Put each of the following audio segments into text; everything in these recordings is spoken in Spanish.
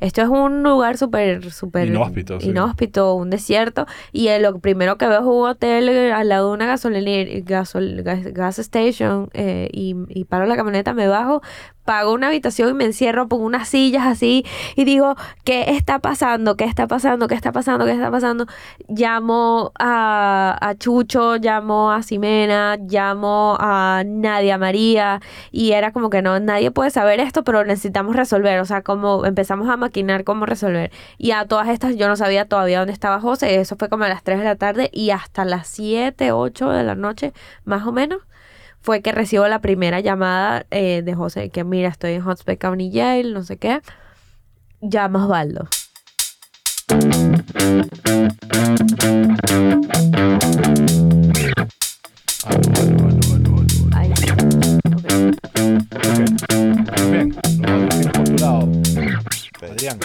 esto es un lugar súper, súper Inhóspito, sí. inhóspito, un desierto. Y lo primero que veo es un hotel eh, al lado de una gasolinera, gasol- gas, gas station, eh, y, y paro la camioneta, me bajo, pago una habitación y me encierro, pongo unas sillas así y digo, ¿qué está pasando? ¿Qué está pasando? ¿Qué está pasando? ¿Qué está pasando? Llamo a, a Chucho, llamo a Ximena, llamo a Nadia María y era como que no, nadie puede saber esto, pero necesitamos resolver, o sea, como empezamos a maquinar cómo resolver. Y a todas estas yo no sabía todavía dónde estaba José, eso fue como a las 3 de la tarde y hasta las 7, 8 de la noche, más o menos fue que recibo la primera llamada eh, de José, que mira, estoy en Hotspur County Jail, no sé qué. Llama Osvaldo. Ahí está. Bien, tienes. Adrián.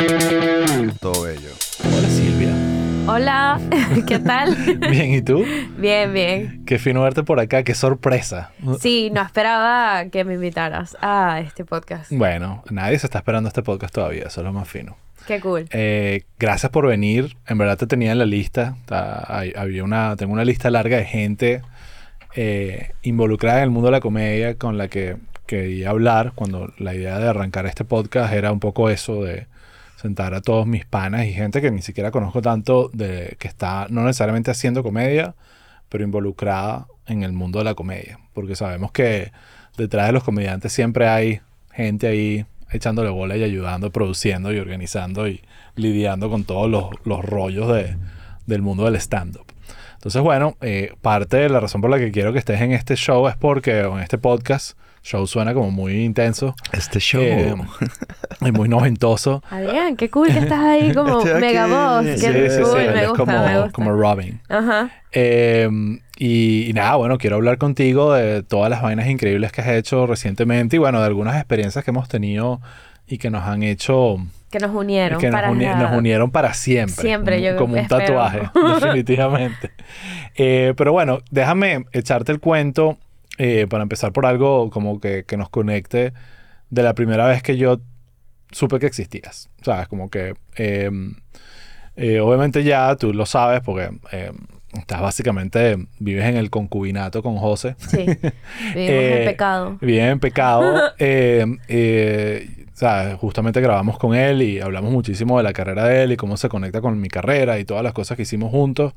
Todo bello. Hola Silvia. Hola, ¿qué tal? Bien, ¿y tú? bien, bien. Qué fino verte por acá, qué sorpresa. Sí, no esperaba que me invitaras a este podcast. Bueno, nadie se está esperando este podcast todavía, eso es lo más fino. Qué cool. Eh, gracias por venir. En verdad te tenía en la lista. Había una, tengo una lista larga de gente eh, involucrada en el mundo de la comedia con la que quería hablar cuando la idea de arrancar este podcast era un poco eso de sentar a todos mis panas y gente que ni siquiera conozco tanto de que está no necesariamente haciendo comedia, pero involucrada en el mundo de la comedia, porque sabemos que detrás de los comediantes siempre hay gente ahí echándole bola y ayudando, produciendo y organizando y lidiando con todos los, los rollos de- del mundo del stand-up. Entonces, bueno, eh, parte de la razón por la que quiero que estés en este show es porque, o en este podcast, show suena como muy intenso Este show. eh, y muy noventoso. Adrián, qué cool que estás ahí como Estoy aquí. mega voz. Qué Sí, cool, sí, sí, me gusta, como, me gusta. como Robin. Ajá. Eh, y, y nada, bueno, quiero hablar contigo de todas las vainas increíbles que has hecho recientemente y bueno, de algunas experiencias que hemos tenido y que nos han hecho, Que nos unieron que nos, para uni- nos unieron para siempre. Siempre, como, yo como un espero. tatuaje, definitivamente. Eh, pero bueno, déjame echarte el cuento eh, para empezar por algo como que, que nos conecte de la primera vez que yo supe que existías. ¿Sabes? Como que... eh, eh, obviamente ya tú lo sabes porque eh, estás básicamente, vives en el concubinato con José. Sí. Vivimos Eh, en pecado. Bien en pecado. eh, eh, o sea, justamente grabamos con él y hablamos muchísimo de la carrera de él y cómo se conecta con mi carrera y todas las cosas que hicimos juntos.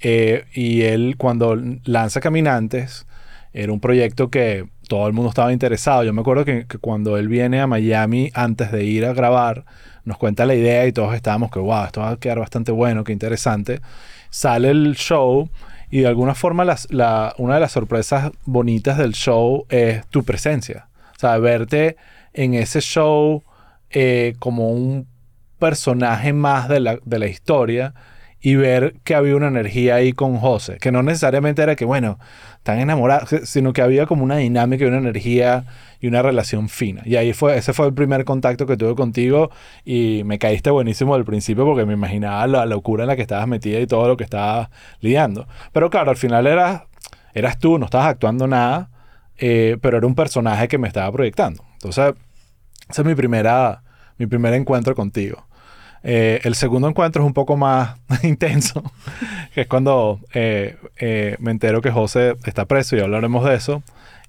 Eh, y él cuando lanza Caminantes, era un proyecto que todo el mundo estaba interesado. Yo me acuerdo que, cuando él viene a Miami antes de ir a grabar, nos cuenta la idea y todos estábamos que, wow, esto va a quedar bastante bueno, qué interesante. Sale el show y de alguna forma una de las sorpresas bonitas del show es tu presencia. O sea, verte en ese show eh, como un personaje más de la, de la historia y ver que había una energía ahí con José, que no necesariamente era que, bueno, están enamorados, sino que había como una dinámica y una energía y una relación fina. Y ahí fue, ese fue el primer contacto que tuve contigo y me caíste buenísimo al principio porque me imaginaba la locura en la que estabas metida y todo lo que estabas lidiando. Pero claro, al final eras, eras tú, no estabas actuando nada, eh, pero era un personaje que me estaba proyectando. Entonces, ese es mi primera, mi primer encuentro contigo. Eh, el segundo encuentro es un poco más intenso, que es cuando eh, eh, me entero que José está preso y hablaremos de eso.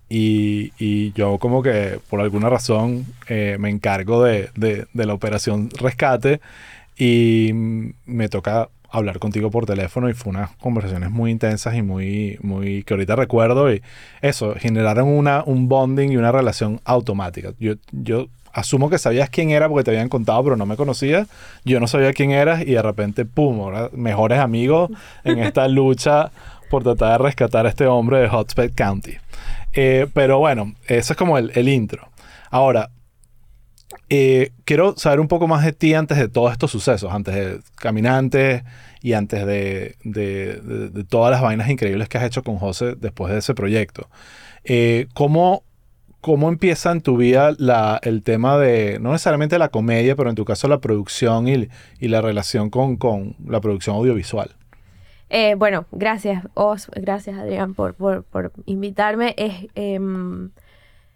Y, y yo como que por alguna razón eh, me encargo de, de- de la operación rescate y me toca hablar contigo por teléfono y fue unas conversaciones muy intensas y muy, muy que ahorita recuerdo y eso, generaron una, un bonding y una relación automática. Yo, yo asumo que sabías quién era porque te habían contado, pero no me conocías. Yo no sabía quién eras y de repente, pum, ahora mejores amigos en esta lucha por tratar de rescatar a este hombre de Hotspot County. Eh, pero bueno, eso es como el, el intro. Ahora, eh, quiero saber un poco más de ti antes de todos estos sucesos, antes de Caminantes y antes de, de- de- de todas las vainas increíbles que has hecho con José después de ese proyecto. Eh, ¿cómo, ¿Cómo empieza en tu vida la- el tema de, no necesariamente la comedia, pero en tu caso la producción y, y la relación con, con la producción audiovisual? Eh, bueno, gracias, Os, gracias Adrián por, por, por invitarme. Es, em,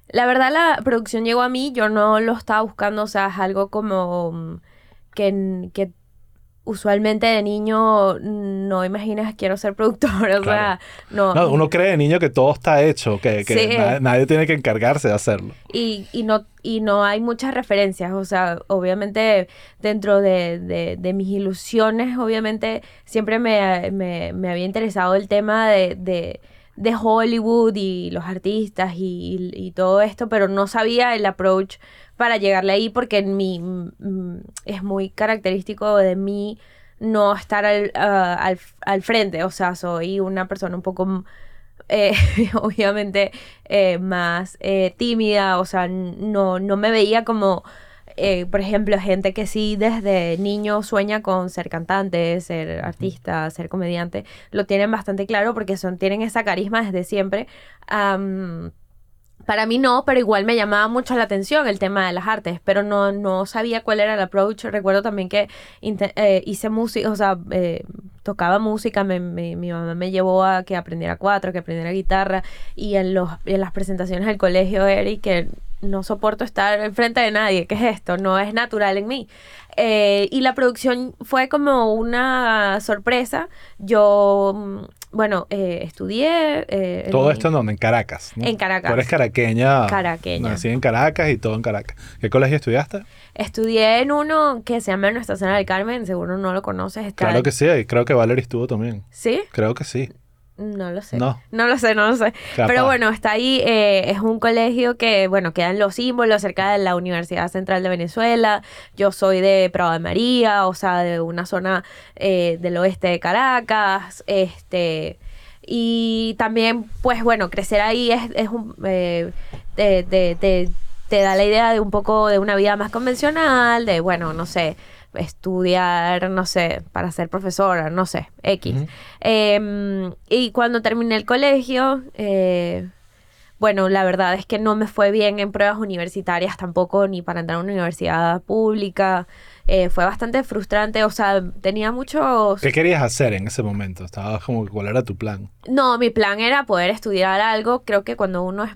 la verdad, la producción llegó a mí, yo no lo estaba buscando, o sea, es algo como... mm, que, que usualmente de niño no imaginas quiero ser productor, o sea, no. No, uno cree de niño que todo está hecho, que, que Sí. na- nadie tiene que encargarse de hacerlo. Y, y, no, y no hay muchas referencias, o sea, obviamente dentro de, de, de mis ilusiones, obviamente siempre me, me, me había interesado el tema de, de, de Hollywood y los artistas y, y todo esto, pero no sabía el approach para llegarle ahí porque en mi, mm, es muy característico de mí no estar al, ah, al, al frente, o sea, soy una persona un poco eh, obviamente eh, más eh, tímida, o sea, no, no me veía como, por ejemplo, gente que sí desde niño sueña con ser cantante, ser artista, ser comediante, lo tienen bastante claro porque son, tienen esa carisma desde siempre. Para mí no, pero igual me llamaba mucho la atención el tema de las artes, pero no, no sabía cuál era el approach. Recuerdo también que eh, hice música, o sea, eh, tocaba música, me- me- mi mamá me llevó a que aprendiera cuatro, que aprendiera guitarra, y en, los, en las presentaciones del colegio, Eric, que no soporto estar enfrente de nadie, ¿qué es esto? No es natural en mí. Eh, y la producción fue como una sorpresa. Yo, mm, bueno, eh, estudié... eh, Todo esto en donde? En Caracas. ¿no? En Caracas. Tú eres caraqueña. Caraqueña. Nací en Caracas y todo en Caracas. ¿Qué colegio estudiaste? Estudié en uno que se llama Nuestra Cena del Carmen, seguro no lo conoces. Está Claro que sí, y creo que Valerie estuvo también. ¿Sí? Creo que sí. No lo sé. No. lo sé, no lo sé. Capaz. Pero bueno, está ahí, eh, es un colegio que, bueno, quedan los símbolos cerca de la Universidad Central de Venezuela. Yo soy de Prado de María, o sea, de una zona eh, del oeste de Caracas. Este. Y también, pues bueno, crecer ahí es, es un. eh, te, te- te- te da la idea de un poco de una vida más convencional, de, bueno, no sé, estudiar, no sé, para ser profesora, no sé, X. Eh, y cuando terminé el colegio, eh, bueno, la verdad es que no me fue bien en pruebas universitarias tampoco, ni para entrar a una universidad pública. Eh, fue bastante frustrante, o sea, tenía muchos... ¿Qué querías hacer en ese momento? Estabas como, ¿cuál era tu plan? No, mi plan era poder estudiar algo. Creo que cuando uno es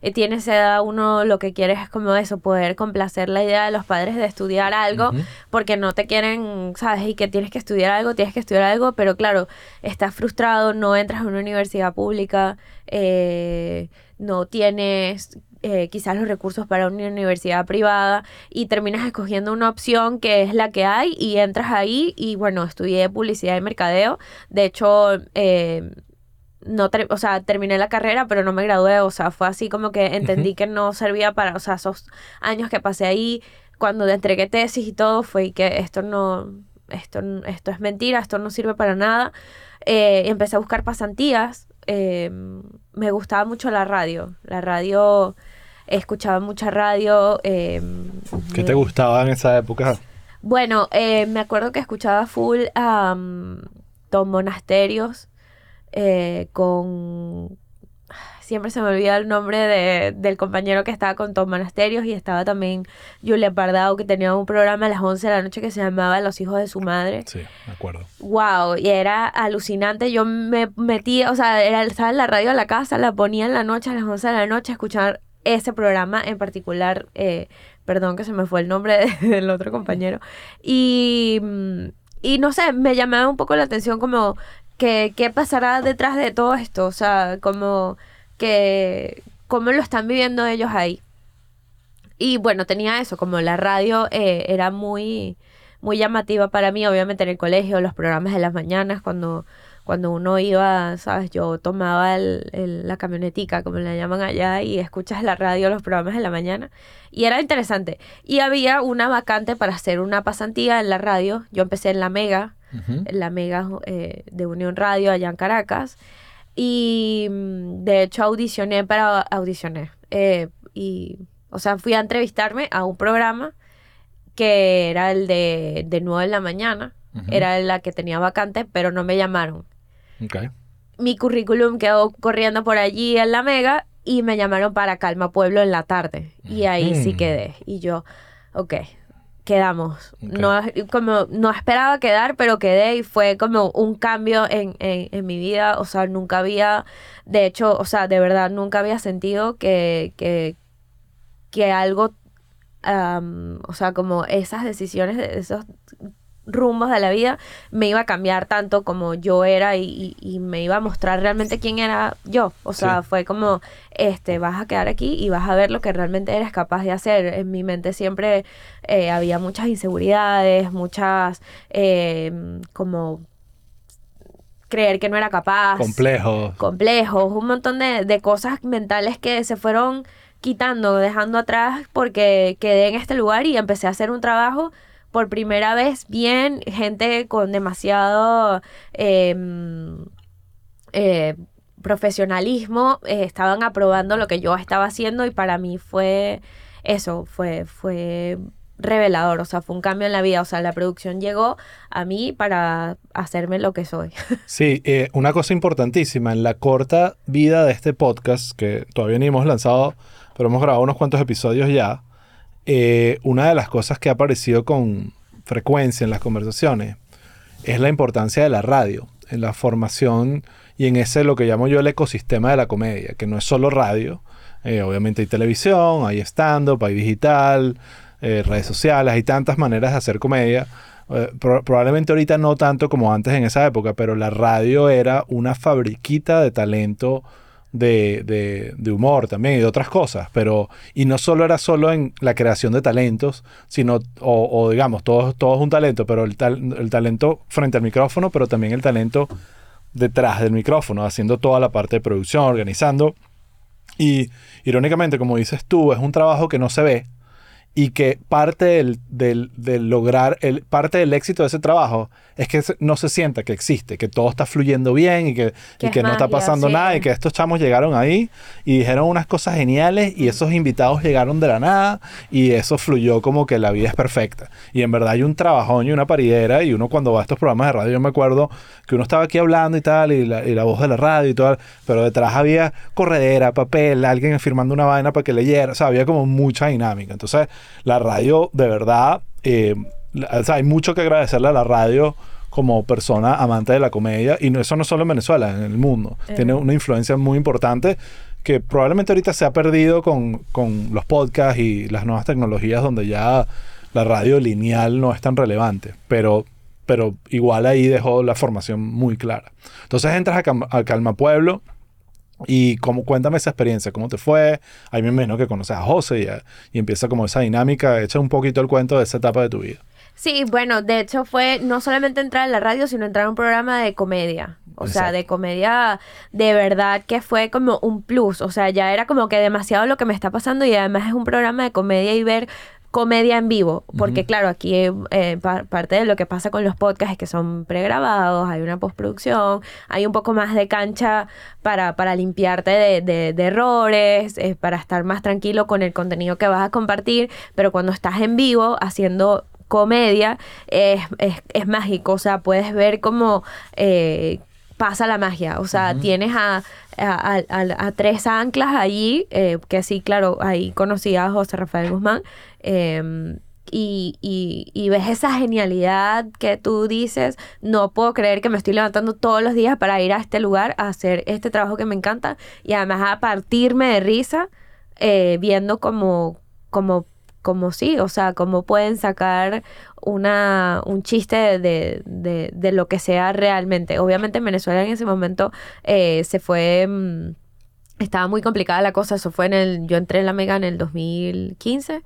eh, tiene esa edad, uno lo que quiere es como eso, poder complacer la idea de los padres de estudiar algo, porque no te quieren, sabes, y que tienes que estudiar algo, tienes que estudiar algo, pero claro, estás frustrado, no entras a una universidad pública, eh, no tienes eh, quizás los recursos para una universidad privada y terminas escogiendo una opción que es la que hay y entras ahí y bueno, estudié publicidad y mercadeo. De hecho, eh, no o sea, terminé la carrera, pero no me gradué, o sea, fue así como que entendí que no servía para, o sea, esos años que pasé ahí, cuando entregué tesis y todo, fue que esto no, esto, esto es mentira, esto no sirve para nada. Eh, empecé a buscar pasantías, eh, me gustaba mucho la radio, la radio, escuchaba mucha radio. eh, ¿Qué te gustaba en esa época? bueno, eh, me acuerdo que escuchaba full a Tom Monasterios eh, con... Siempre se me olvida el nombre de- del compañero que estaba con Tom Monasterios y estaba también Julia Pardao que tenía un programa a las 11 de la noche que se llamaba Los hijos de su madre. Sí, me acuerdo. Wow, y era alucinante. Yo me metí, o sea, era, estaba en la radio de la casa, la ponía en la noche, a las 11 de la noche, a escuchar ese programa en particular. eh, perdón que se me fue el nombre de- del otro compañero. Y, y no sé, me llamaba un poco la atención como que qué pasará detrás de todo esto. O sea, como que cómo lo están viviendo ellos ahí. Y bueno, tenía eso, como la radio eh, era muy, muy llamativa para mí, obviamente en el colegio, los programas de las mañanas, cuando, cuando uno iba, sabes, yo tomaba el, el- la camionetica, como la llaman allá, y escuchas la radio, los programas de la mañana, y era interesante. Y había una vacante para hacer una pasantía en la radio, yo empecé en la Mega, Ujú. en la Mega eh, de Unión Radio allá en Caracas. Y mm, de hecho audicioné para audicioné. eh, y, o sea, fui a entrevistarme a un programa que era el de, de 9 de la mañana. Ujú. Era la que tenía vacante, pero no me llamaron. Ok. Mi currículum quedó corriendo por allí en la Mega y me llamaron para Calma Pueblo en la tarde. Y ahí sí quedé. Y yo, ok, quedamos. No, como, no esperaba quedar, pero quedé y fue como un cambio en, en, en mi vida. O sea, nunca había, de hecho, o sea, de verdad, nunca había sentido que, que, que algo o sea, como esas decisiones, de esos rumbos de la vida, me iba a cambiar tanto como yo era y, y- y me iba a mostrar realmente quién era yo. O sea, Sí. fue como, este, vas a quedar aquí y vas a ver lo que realmente eres capaz de hacer. En mi mente siempre eh, había muchas inseguridades, muchas, eh, como creer que no era capaz Complejo. complejos, un montón de, de cosas mentales que se fueron quitando, dejando atrás porque quedé en este lugar y empecé a hacer un trabajo por primera vez bien, gente con demasiado eh, eh, profesionalismo, eh, estaban aprobando lo que yo estaba haciendo y para mí fue eso, fue, fue revelador, o sea, fue un cambio en la vida, o sea, la producción llegó a mí para hacerme lo que soy. Sí, eh, una cosa importantísima, en la corta vida de este podcast, que todavía ni hemos lanzado, pero hemos grabado unos cuantos episodios ya, eh, una de las cosas que ha aparecido con frecuencia en las conversaciones es la importancia de la radio, en la formación y en ese lo que llamo yo el ecosistema de la comedia, que no es solo radio, eh, obviamente hay televisión, hay stand-up, hay digital, eh, redes sociales, hay tantas maneras de hacer comedia. Pro- probablemente ahorita no tanto como antes en esa época, pero la radio era una fabriquita de talento de, de- humor también y de otras cosas. Pero, y no solo era solo en la creación de talentos, sino, o, o digamos, todo, todo es un talento, pero el, tal- el talento frente al micrófono, pero también el talento detrás del micrófono, haciendo toda la parte de producción, organizando. Y irónicamente, como dices tú, es un trabajo que no se ve y que parte del, del- del lograr, el, parte del éxito de ese trabajo es que no se sienta que existe, que todo está fluyendo bien y que, Que y es que no está magia, pasando sí. nada y que estos chamos llegaron ahí y dijeron unas cosas geniales y esos invitados llegaron de la nada y eso fluyó como que la vida es perfecta. Y en verdad hay un trabajón y una paridera y uno cuando va a estos programas de radio, yo me acuerdo que uno estaba aquí hablando y tal y la, y la voz de la radio y todo, pero detrás había corredera, papel, alguien firmando una vaina para que leyera, o sea, había como mucha dinámica. Entonces, la radio, de verdad, eh, la- o sea, hay mucho que agradecerle a la radio como persona amante de la comedia y no, eso no solo en Venezuela, en el mundo. Eh. Tiene una influencia muy importante que probablemente ahorita se ha perdido con, con los podcasts y las nuevas tecnologías donde ya la radio lineal no es tan relevante, pero, pero igual ahí dejó la formación muy clara. Entonces entras a Calma Pueblo y cómo, cuéntame esa experiencia, cómo te fue. Ahí me imagino que conoces a José y, y empieza como esa dinámica. Echa un poquito el cuento de esa etapa de tu vida. Sí, bueno, de hecho fue no solamente entrar en la radio, sino entrar a un programa de comedia. O sea, de comedia de verdad que fue como un plus. O sea, ya era como que demasiado lo que me está pasando y además es un programa de comedia y ver comedia en vivo. Porque claro, aquí eh, pa- parte de lo que pasa con los podcasts es que son pregrabados, hay una postproducción, hay un poco más de cancha para, para limpiarte de, de- de errores, eh, para estar más tranquilo con el contenido que vas a compartir. Pero cuando estás en vivo haciendo comedia es, es, es mágico, o sea, puedes ver cómo eh, pasa la magia, o sea, tienes a, a, a- a- a tres anclas allí, eh, que sí, claro, ahí conocí a José Rafael Guzmán, eh, y, y, y ves esa genialidad que tú dices, no puedo creer que me estoy levantando todos los días para ir a este lugar a hacer este trabajo que me encanta y además a partirme de risa eh, viendo como, como, como sí, o sea, cómo pueden sacar una, un chiste de, de, de lo que sea realmente. Obviamente en Venezuela en ese momento eh, se fue... mm, estaba muy complicada la cosa, eso fue en el, yo entré en la Mega en el 2015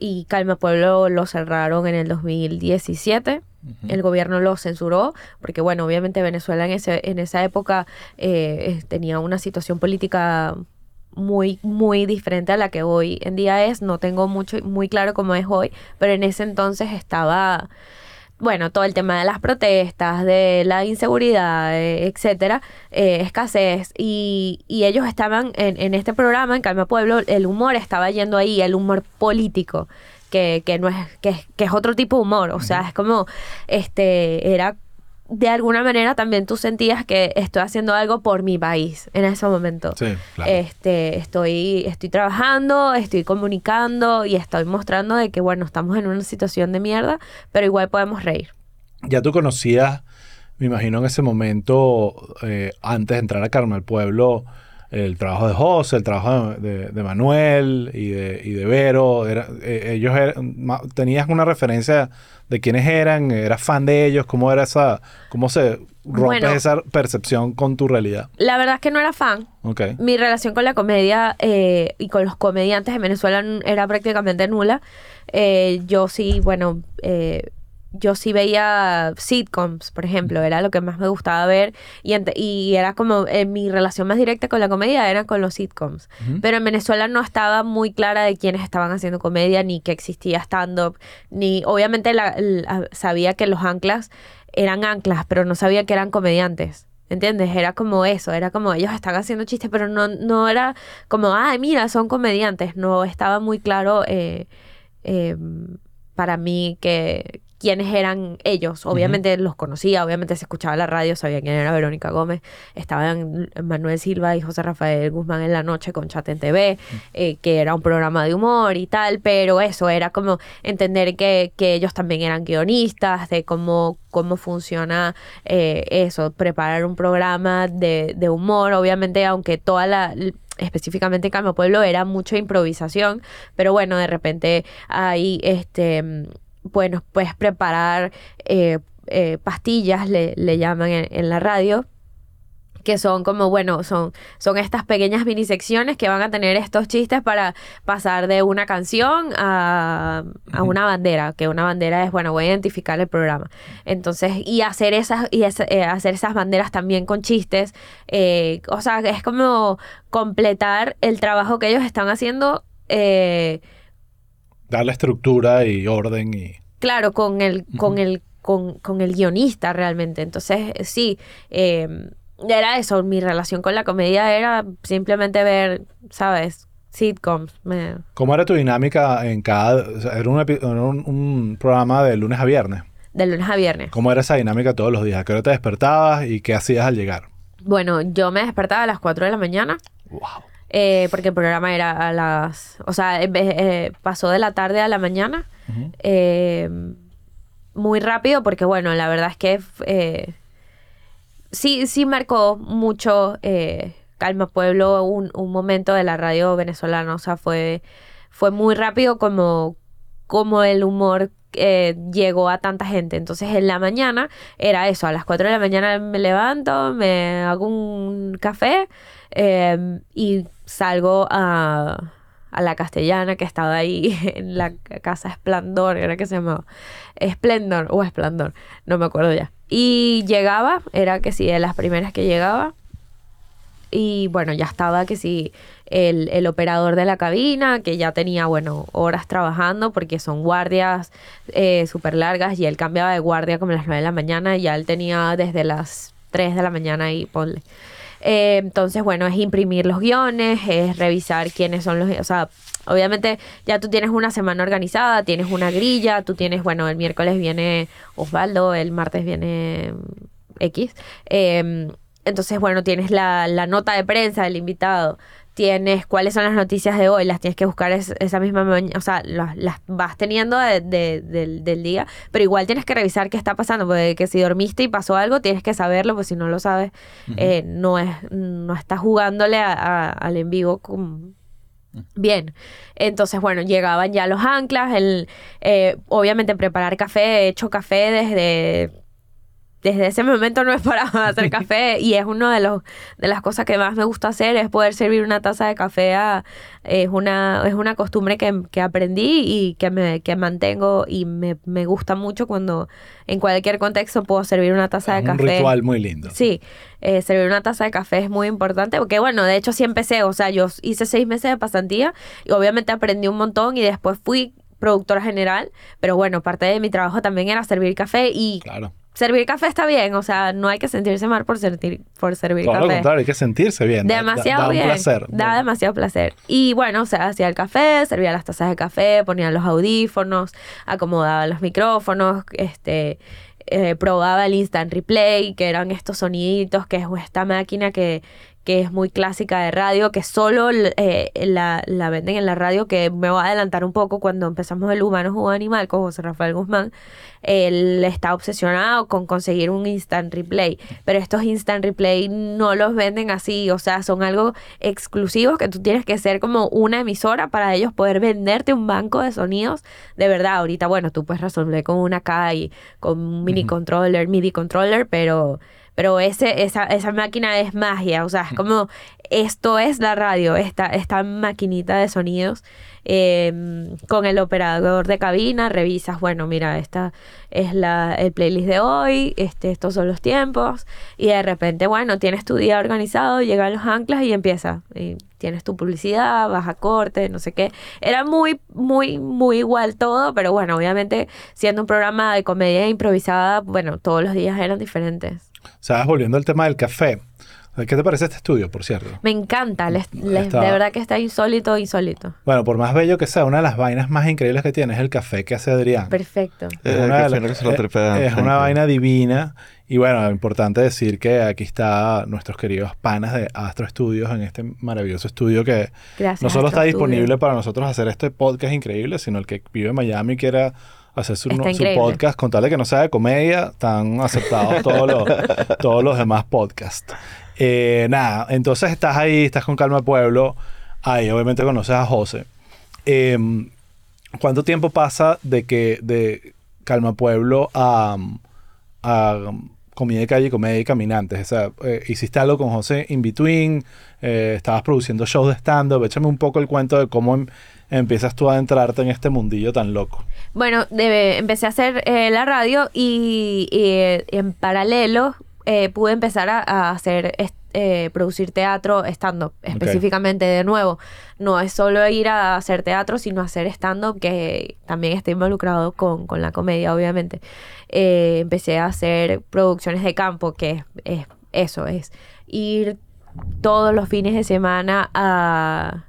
y Calma Pueblo lo cerraron en el 2017. El gobierno lo censuró porque, bueno, obviamente Venezuela en, ese, en esa época eh, tenía una situación política muy, muy diferente a la que hoy en día es. No tengo mucho, muy claro cómo es hoy, pero en ese entonces estaba, bueno, todo el tema de las protestas, de la inseguridad, eh, etcétera, eh, escasez. Y, y ellos estaban en, en este programa, en Calma Pueblo, el humor estaba yendo ahí, el humor político. Que, que no es, que, es- que es otro tipo de humor. O sea, es como, este, era de alguna manera también tú sentías que estoy haciendo algo por mi país en ese momento. Sí, claro. Este, estoy, estoy trabajando, estoy comunicando y estoy mostrando de que, bueno, estamos en una situación de mierda, pero igual podemos reír. Ya tú conocías, me imagino en ese momento, eh, antes de entrar a Carmen al Pueblo, el trabajo de José, el trabajo de, de- de Manuel y de, y de Vero. Era, eh, ellos eran- ma- tenías una referencia de quiénes eran, eras fan de ellos, cómo era esa, cómo se rompes Bueno. esa percepción con tu realidad. La verdad es que no era fan. Ok. Mi relación con la comedia eh, y con los comediantes en Venezuela era prácticamente nula. Eh, yo sí, bueno, eh, yo sí veía sitcoms, por ejemplo, era lo que más me gustaba ver y, y era como eh, mi relación más directa con la comedia era con los sitcoms. Pero en Venezuela no estaba muy clara de quiénes estaban haciendo comedia, ni que existía stand-up, ni obviamente la- la- sabía que los anclas eran anclas, pero no sabía que eran comediantes. ¿Entiendes? Era como eso, era como ellos están haciendo chistes, pero no, no era como, ay, mira, son comediantes. No estaba muy claro eh, eh, para mí que quiénes eran ellos. Obviamente los conocía, obviamente se escuchaba la radio, sabía quién era Verónica Gómez. Estaban Manuel Silva y José Rafael Guzmán en la noche con Chat en TV, eh, que era un programa de humor y tal, pero eso era como entender que, que ellos también eran guionistas, de cómo, cómo funciona eh, eso, preparar un programa de, de humor, obviamente, aunque toda la específicamente en Calma Pueblo era mucha improvisación, pero bueno, de repente hay este bueno, puedes preparar eh, eh, pastillas, le, le llaman en, en la radio, que son como, bueno, son, son estas pequeñas minisecciones que van a tener estos chistes para pasar de una canción a, a una bandera, que una bandera es, bueno, voy a identificar el programa. Entonces, y hacer esas, y es- eh, hacer esas banderas también con chistes, o sea, es como completar el trabajo que ellos están haciendo. eh, Darle estructura y orden y... Claro, con el, con Ujú. el, con, con el guionista realmente. Entonces, eh, sí, eh, era eso. Mi relación con la comedia era simplemente ver, ¿sabes? Sitcoms. Me- ¿Cómo era tu dinámica en cada... o sea, era un, un, un programa de lunes a viernes. de lunes a viernes. ¿Cómo era esa dinámica todos los días? ¿A qué hora te despertabas y qué hacías al llegar? Bueno, yo me despertaba a las 4 de la mañana. Wow. Eh, porque el programa era a las... O sea, vez- eh, pasó de la tarde a la mañana. Eh, muy rápido porque bueno, la verdad es que eh, sí, sí marcó mucho eh, Calma Pueblo un, un momento de la radio venezolana, o sea, fue, fue muy rápido como, como el humor eh, llegó a tanta gente. Entonces en la mañana era eso, a las 4 de la mañana me levanto, me hago un café eh, y salgo a, a la castellana que estaba ahí en la casa Esplendor, era que se llamaba Esplendor o Esplendor, no me acuerdo ya. Y llegaba, era que sí, de las primeras que llegaba. Y bueno, ya estaba que sí, el, el operador de la cabina, que ya tenía, bueno, horas trabajando porque son guardias eh, súper largas y él cambiaba de guardia como a las 9 de la mañana y ya él tenía desde las 3 de la mañana y ponle. Eh, entonces, bueno, es imprimir los guiones, es revisar quiénes son los... O sea, obviamente ya tú tienes una semana organizada, tienes una grilla, tú tienes, bueno, el miércoles viene Osvaldo, el martes viene X. Eh, entonces, bueno, tienes la, la nota de prensa del invitado, tienes cuáles son las noticias de hoy, las tienes que buscar es- esa misma mañana, o sea, las, las vas teniendo de- de- del, del día, pero igual tienes que revisar qué está pasando, porque que si dormiste y pasó algo, tienes que saberlo, pues si no lo sabes, eh, no es no estás jugándole a- a- al en vivo con, Bien, entonces bueno, llegaban ya los anclas, el, eh, obviamente preparar café, he hecho café desde, desde ese momento no he parado de hacer café y es uno de los de las cosas que más me gusta hacer es poder servir una taza de café a, es una es una costumbre que, que aprendí y que me que mantengo y me, me gusta mucho cuando en cualquier contexto puedo servir una taza de Es un café ritual muy lindo. Sí, eh, servir una taza de café es muy importante porque, bueno, de hecho sí empecé, o sea, yo hice seis meses de pasantía y obviamente aprendí un montón y después fui productora general, pero bueno, parte de mi trabajo también era servir café y Claro. Servir café está bien, o sea, no hay que sentirse mal por, servir por servir Todo lo café. contrario, hay que sentirse bien. da- da- Demasiado da, bien. placer. Da demasiado placer. Y bueno, o sea, hacía el café, servía las tazas de café, ponía los audífonos, acomodaba los micrófonos, este, eh, probaba el instant replay, que eran estos soniditos, que es esta máquina que, que es muy clásica de radio, que solo eh, la, la venden en la radio, que me voy a adelantar un poco cuando empezamos el Humano Jugo Animal con José Rafael Guzmán. Él está obsesionado con conseguir un instant replay, pero estos instant replay no los venden así, o sea, son algo exclusivos que tú tienes que ser como una emisora para ellos poder venderte un banco de sonidos. De verdad, ahorita, bueno, tú puedes resolver con una K y con un mini controller, MIDI controller, pero pero ese, esa, esa máquina es magia, o sea, es como, esto es la radio, esta, esta maquinita de sonidos em, con el operador de cabina, revisas, bueno, mira, esta es la, el playlist de hoy, este, estos son los tiempos, y de repente, bueno, tienes tu día organizado, llegan los anclas y empieza, y tienes tu publicidad, vas a corte, no sé qué. Era muy, muy, muy igual todo, pero bueno, obviamente siendo un programa de comedia improvisada, bueno, todos los días eran diferentes. Sabes, volviendo al tema del café. ¿Qué te parece este estudio, por cierto? Me encanta, les- les- de verdad que está insólito, insólito. Bueno, por más bello que sea, una de las vainas más increíbles que tiene es el café que hace Adrián. Perfecto. Es Eh, una, lo es- una vaina divina. Y bueno, importante decir que aquí está nuestros queridos panas de Astro Studios en este maravilloso estudio que Gracias. no solo está Astro Studio. disponible para nosotros hacer este podcast increíble, sino el que vive en Miami y quiera hacer su, Está su podcast, con tal de que no sea de comedia, están aceptados todos los, todos los demás podcasts. Eh, nada, entonces estás ahí, estás con Calma Pueblo, ahí obviamente conoces a José. Em, ¿Cuánto tiempo pasa de que de Calma Pueblo a, a Comida de Calle, Comedia y Caminantes? O sea, eh, ¿hiciste algo con José in between? Eh, ¿Estabas produciendo shows de stand-up? Échame un poco el cuento de cómo em- empiezas tú a adentrarte en este mundillo tan loco. Bueno, de- empecé a hacer eh, la radio y, y, eh, en paralelo eh, pude empezar a, a hacer eh, producir teatro stand-up específicamente de nuevo. No es solo ir a hacer teatro, sino hacer stand-up que también está involucrado con, con la comedia, obviamente. Empecé a hacer producciones de campo, que es, es eso, es ir todos los fines de semana a...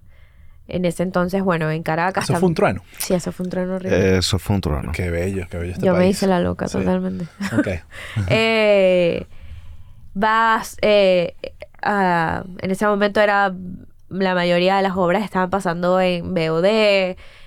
En ese entonces, bueno, en Caracas. Eso fue un trueno. Sí, eso fue un trueno horrible. Eso fue un trueno. Qué bello, qué bello este Yo me hice la loca Sí. totalmente. Ok. Eh, vas, eh, a- en ese momento era, la mayoría de las obras estaban pasando en BOD,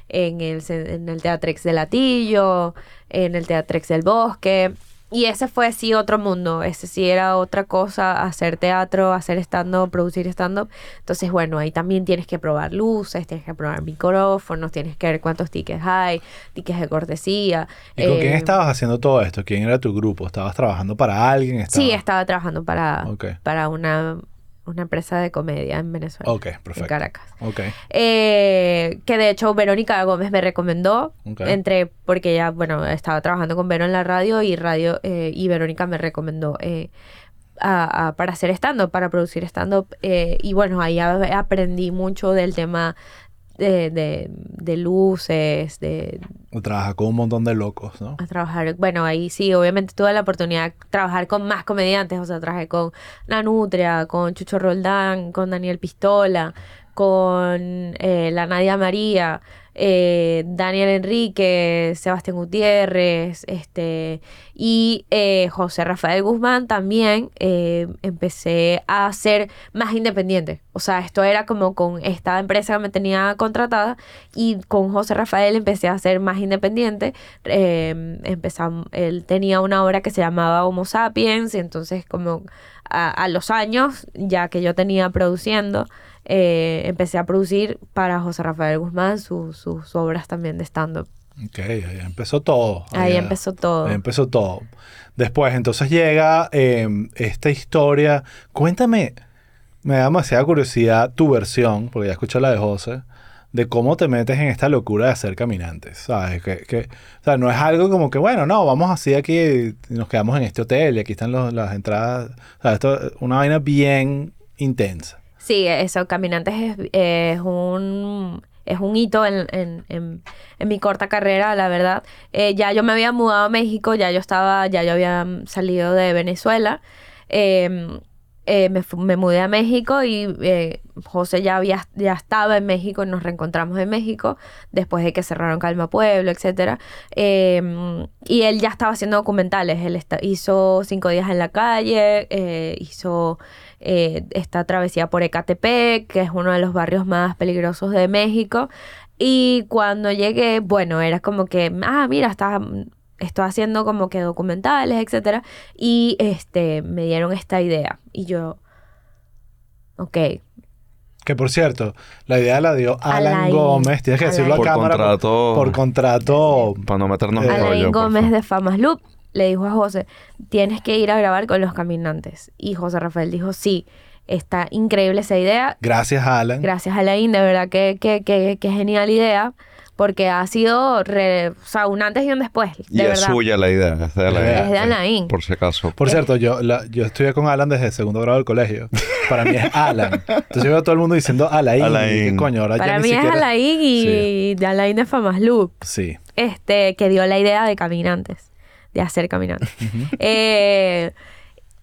en el, en el Teatrex de Latillo, en el Teatrex del Bosque. Y ese fue sí otro mundo, ese sí era otra cosa, hacer teatro, hacer stand-up, producir stand-up. Entonces, bueno, ahí también tienes que probar luces, tienes que probar micrófonos, tienes que ver cuántos tickets hay, tickets de cortesía. ¿Y con quién eh, estabas haciendo todo esto? ¿Quién era tu grupo? ¿Estabas trabajando para alguien? Sí, ¿Estabas- estaba trabajando para, Ok. para una, una empresa de comedia en Venezuela. Ok, En perfecto. Caracas. Ok. Eh, que de hecho Verónica Gómez me recomendó. Ok. Entre, porque ya, bueno, estaba trabajando con Vero en la radio y radio eh, y Verónica me recomendó eh, a- a- para hacer stand-up, para producir stand-up. eh, y bueno, ahí aprendí mucho del tema de, de, de luces, de, Trabaja con un montón de locos, ¿no? a trabajar. Bueno, ahí sí, obviamente tuve la oportunidad de trabajar con más comediantes. O sea, trabajé con Nanutria, con Chucho Roldán, con Daniel Pistola, con eh, la Nadia María, eh, Daniel Enrique, Sebastián Gutiérrez, este, y eh, José Rafael Guzmán también eh, empecé a ser más independiente. O sea, esto era como con esta empresa que me tenía contratada y con José Rafael empecé a ser más independiente. Eh, empezam- él tenía una obra que se llamaba Homo Sapiens y entonces como a los años, ya que yo tenía produciendo, eh, empecé a producir para José Rafael Guzmán su- sus obras también de stand-up. Ok, ahí empezó todo. Ahí ya- empezó todo. Ahí empezó todo. Después, entonces llega eh, esta historia. Cuéntame, me da demasiada curiosidad tu versión, porque ya escuché la de José, de cómo te metes en esta locura de ser caminantes, ¿sabes? Que, que- o sea, no es algo como que, bueno, no, vamos así aquí nos quedamos en este hotel y aquí están los- las entradas. O sea, esto es una vaina bien intensa. Sí, eso, Caminantes es, es un es un hito en, en, en, en mi corta carrera, la verdad. Eh, ya yo me había mudado a México, ya yo estaba, ya yo había salido de Venezuela. Eh, eh, me, me mudé a México y eh, José ya, había, ya estaba en México, nos reencontramos en México después de que cerraron Calma Pueblo, etcétera. Eh, y él ya estaba haciendo documentales, él hizo Cinco días en la calle, hizo eh, esta travesía por Ecatepec, que es uno de los barrios más peligrosos de México. Y cuando llegué, bueno, era como que, ah, mira, está, estoy haciendo como que documentales, etcétera. Y este, me dieron esta idea. Y yo, ok, Que por cierto, la idea la dio Alan, Alain. Gómez. Tienes que decirlo Por a cámara. por- contrato. Por, contrato. Para no meternos en Eh, rollo. Alain por Gómez de Famas Loop le dijo a José, tienes que ir a grabar con los caminantes. Y José Rafael dijo, sí, está increíble esa idea. Gracias, Alan. Gracias Alain, de verdad que, que, que, que genial idea. Porque ha sido re- o sea, un antes y un después. De Y es verdad. suya la idea. Es de, la Es de Alain. Por si acaso. Por cierto, yo, la- yo estudié con Alan desde el segundo grado del colegio. Para mí es Alan. Entonces yo veo a todo el mundo diciendo Alain. Alain. y ¿Qué coño? Ahora ya Para ni mí es siquiera- Alain y de Alain de Famas Loop. Sí. este, que dio la idea de caminantes, de hacer caminantes. Eh,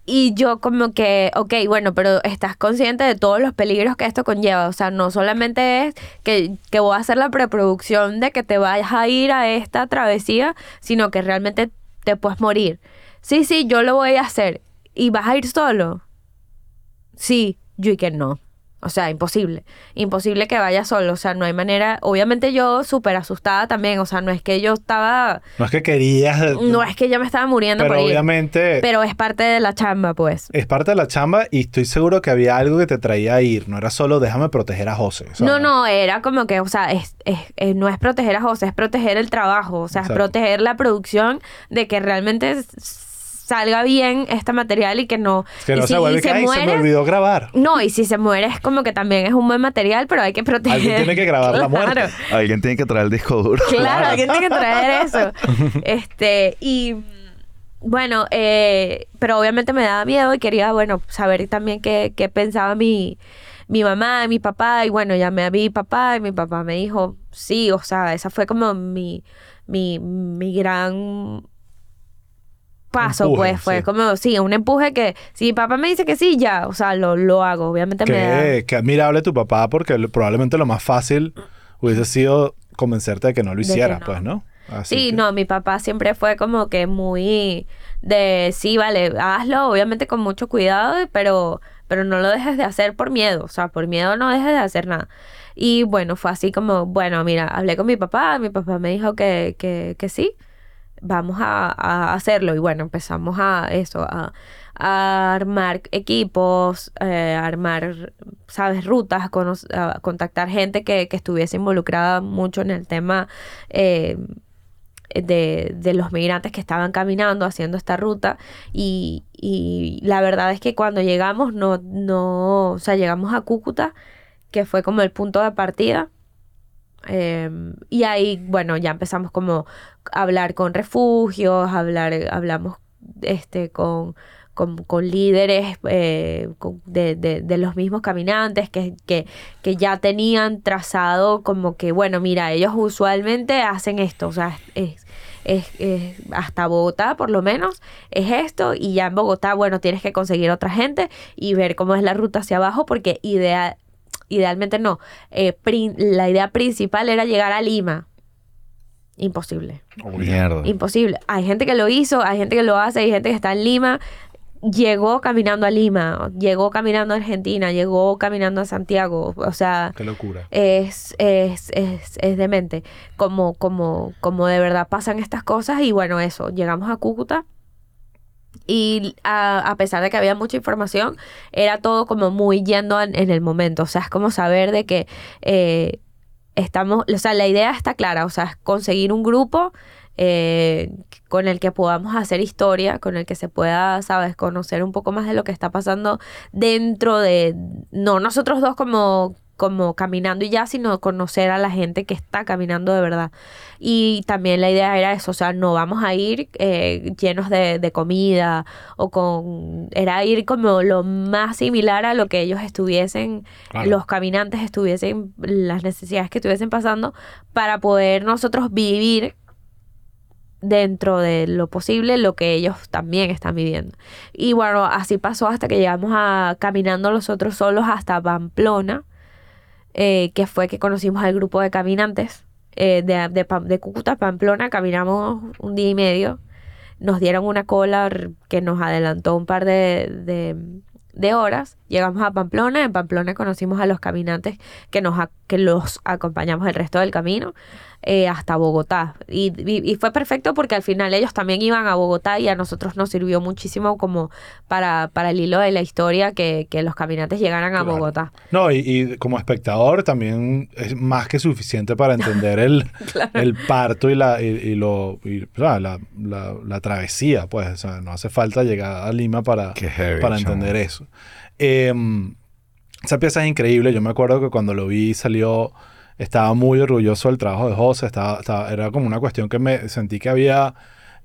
y yo como que, ok, bueno, pero estás consciente de todos los peligros que esto conlleva. O sea, no solamente es que, que voy a hacer la preproducción de que te vayas a ir a esta travesía, sino que realmente te puedes morir. Sí, sí, yo lo voy a hacer. ¿Y vas a ir solo? Sí, yo y que no. O sea, imposible. Imposible que vaya solo. O sea, no hay manera. Obviamente yo súper asustada también. O sea, no es que yo estaba. No es que querías. No es que yo me estaba muriendo Pero por ir. obviamente Pero es parte de la chamba, pues. es parte de la chamba y estoy seguro que había algo que te traía a ir. No era solo déjame proteger a José. ¿sabes? No, no, era como que, o sea, es, es- es- no es proteger a José, es proteger el trabajo, o sea, Exacto. es proteger la producción de que realmente salga bien este material y que no... Que y no si se vuelve que "Ay, se me olvidó grabar. No, y si se muere es como que también es un buen material, pero hay que proteger. Alguien tiene que grabar la muerte. Alguien tiene que traer el disco duro. Claro, alguien tiene que traer eso. Este, y bueno, eh, pero obviamente me daba miedo y quería, bueno, saber también qué, qué pensaba mi, mi mamá, mi papá. Y bueno, llamé a mi papá y mi papá me dijo, sí, o sea, esa fue como mi, mi, mi gran paso, Empuje, pues, fue sí. como, sí, un empuje que si mi papá me dice que sí, ya, o sea, lo, lo hago, obviamente me da... Qué admirable tu papá porque probablemente lo más fácil hubiese sido convencerte de que no lo que hicieras, no. pues, ¿no? Así Sí, que- no, mi papá siempre fue como que muy de sí, vale, hazlo, obviamente con mucho cuidado, pero, pero no lo dejes de hacer por miedo, o sea, por miedo no dejes de hacer nada. Y bueno, fue así como, bueno, mira, hablé con mi papá, mi papá me dijo que, que, que sí, vamos a, a hacerlo. Y bueno, empezamos a eso, a, armar equipos, eh, a armar, ¿sabes? Rutas, a, contactar gente que, que estuviese involucrada mucho en el tema eh, de, de los migrantes que estaban caminando haciendo esta ruta y, y la verdad es que cuando llegamos no, no, o sea, llegamos a Cúcuta, que fue como el punto de partida. eh, y ahí, bueno, ya empezamos como hablar con refugios, hablar, hablamos este, con, con, con líderes eh, de, de- de los mismos caminantes que, que, que ya tenían trazado como que, bueno, mira, ellos usualmente hacen esto, o sea, es, es, es- hasta Bogotá por lo menos es esto y ya en Bogotá, bueno, tienes que conseguir otra gente y ver cómo es la ruta hacia abajo porque idea, idealmente no, eh, la idea principal era llegar a Lima. Imposible. Mierda. Imposible. Hay gente que lo hizo, hay gente que lo hace, hay gente que está en Lima. Llegó caminando a Lima, llegó caminando a Argentina, llegó caminando a Santiago. O sea, Qué locura. es, es, es, es demente. Como, como, como de verdad pasan estas cosas. Y bueno, eso, llegamos a Cúcuta. Y a, a pesar de que había mucha información, era todo como muy yendo en, en el momento. O sea, es como saber de que eh, estamos, o sea, la idea está clara, o sea, es conseguir un grupo eh, con el que podamos hacer historia, con el que se pueda, sabes, conocer un poco más de lo que está pasando dentro de, no nosotros dos como como caminando y ya, sino conocer a la gente que está caminando de verdad. Y también la idea era eso, o sea, no vamos a ir eh, llenos de, de comida o con... Era ir como lo más similar a lo que ellos estuviesen Claro. los caminantes estuviesen, las necesidades que estuviesen pasando para poder nosotros vivir dentro de lo posible lo que ellos también están viviendo. Y bueno, así pasó hasta que llegamos a caminando nosotros solos hasta Pamplona, eh, que fue que conocimos al grupo de caminantes eh, de, de, de Cúcuta Pamplona, caminamos un día y medio, nos dieron una cola que nos adelantó un par de, de, de horas, llegamos a Pamplona, en Pamplona conocimos a los caminantes que, nos, que los acompañamos el resto del camino eh, hasta Bogotá. Y, y- y fue perfecto porque al final ellos también iban a Bogotá y a nosotros nos sirvió muchísimo como para, para el hilo de la historia que, que los caminantes llegaran a Claro. Bogotá. No, y, y como espectador también es más que suficiente para entender el, el parto y la, y, y lo, y, o sea, la, la- la travesía, pues. O sea, no hace falta llegar a Lima para, heavy, para entender eso. Em, esa pieza es increíble. Yo me acuerdo que cuando lo vi salió, estaba muy orgulloso del trabajo de José. Estaba, estaba- era como una cuestión que me sentí que había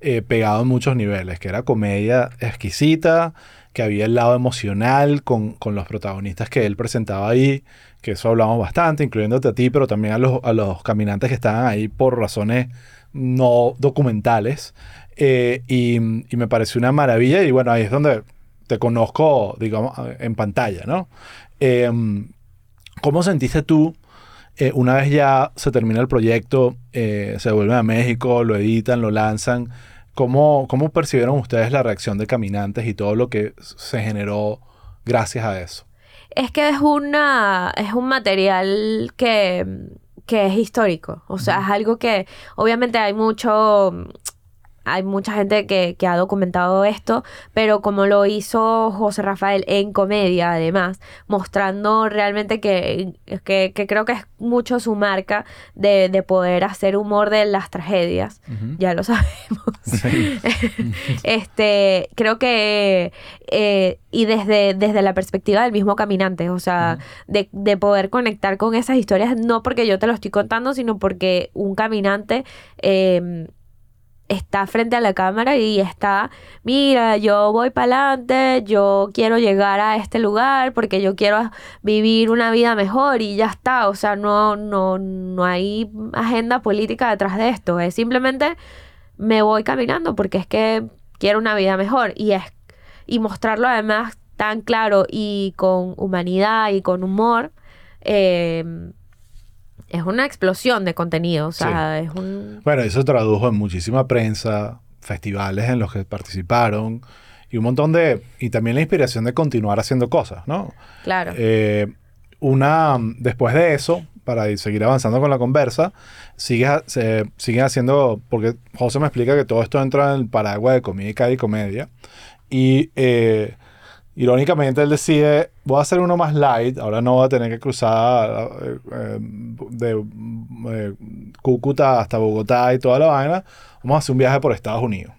eh, pegado en muchos niveles, que era comedia exquisita, que había el lado emocional con, con los protagonistas que él presentaba ahí, que eso hablamos bastante, incluyéndote a ti, pero también a los, a los caminantes que estaban ahí por razones no documentales. Eh, y, y me pareció una maravilla y bueno, ahí es donde te conozco, digamos, en pantalla, ¿no? Eh, ¿Cómo sentiste tú eh, una vez ya se termina el proyecto, eh, se vuelven a México, lo editan, lo lanzan? ¿Cómo, ¿Cómo percibieron ustedes la reacción de Caminantes y todo lo que se generó gracias a eso? Es que es una es un material que, que es histórico. O sea, es algo que obviamente hay mucho hay mucha gente que, que ha documentado esto, pero como lo hizo José Rafael en comedia, además, mostrando realmente que, que, que creo que es mucho su marca de, de poder hacer humor de las tragedias, ya lo sabemos. este, creo que, eh, y desde, desde la perspectiva del mismo caminante, o sea, de, de poder conectar con esas historias, no porque yo te lo estoy contando, sino porque un caminante eh, está frente a la cámara y está, mira, yo voy para adelante, yo quiero llegar a este lugar porque yo quiero vivir una vida mejor y ya está, o sea, no, no, no hay agenda política detrás de esto, es simplemente me voy caminando porque es que quiero una vida mejor y es y mostrarlo además tan claro y con humanidad y con humor eh, es una explosión de contenido o sea es un Bueno, eso se tradujo en muchísima prensa, festivales en los que participaron y un montón de... Y también la inspiración de continuar haciendo cosas, ¿no? claro Eh, una, después de eso, para seguir avanzando con la conversa, sigue, se, siguen haciendo, porque José me explica que todo esto entra en el paraguas de comedia y comedia. Y eh, irónicamente él decide, voy a hacer uno más light, ahora no voy a tener que cruzar eh, eh, de eh, Cúcuta hasta Bogotá y toda la vaina, vamos a hacer un viaje por Estados Unidos.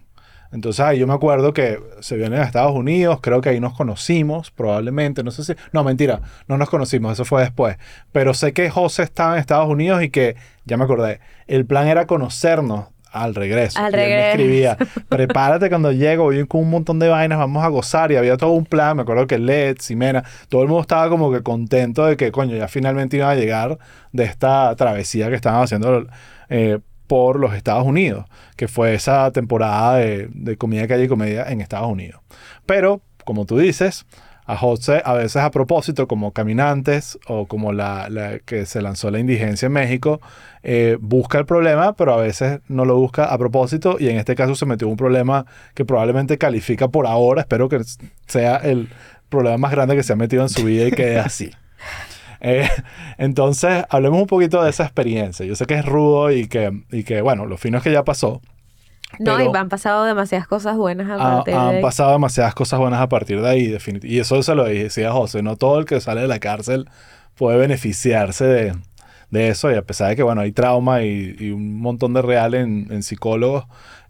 Entonces ahí yo me acuerdo que se vienen a Estados Unidos, creo que ahí nos conocimos, probablemente, no sé si... No, mentira, no nos conocimos, eso fue después. Pero sé que José estaba en Estados Unidos y que, ya me acordé, el plan era conocernos al regreso. Al Y él me escribía, prepárate cuando llego, voy con un montón de vainas, vamos a gozar. Y había todo un plan, me acuerdo que Led, Ximena, todo el mundo estaba como que contento de que, coño, ya finalmente iban a llegar de esta travesía que estaban haciendo eh, por los Estados Unidos, que fue esa temporada de, de comida calle y comedia en Estados Unidos. Pero, como tú dices, a José a veces a propósito, como Caminantes o como la, la que se lanzó la indigencia en México, eh, busca el problema, pero a veces no lo busca a propósito y en este caso se metió un problema que probablemente califica por ahora, espero que sea el problema más grande que se ha metido en su vida y quede así. Eh, entonces, hablemos un poquito de esa experiencia. Yo sé que es rudo y que, y que bueno, lo fino es que ya pasó. No pero- y han pasado demasiadas cosas buenas a Ha- partir de han ahí. pasado demasiadas cosas buenas a partir de ahí, definitivamente. Y eso se lo decía José, no todo el que sale de la cárcel puede beneficiarse de, de eso. Y a pesar de que, bueno, hay trauma y, y un montón de real en, en psicólogos,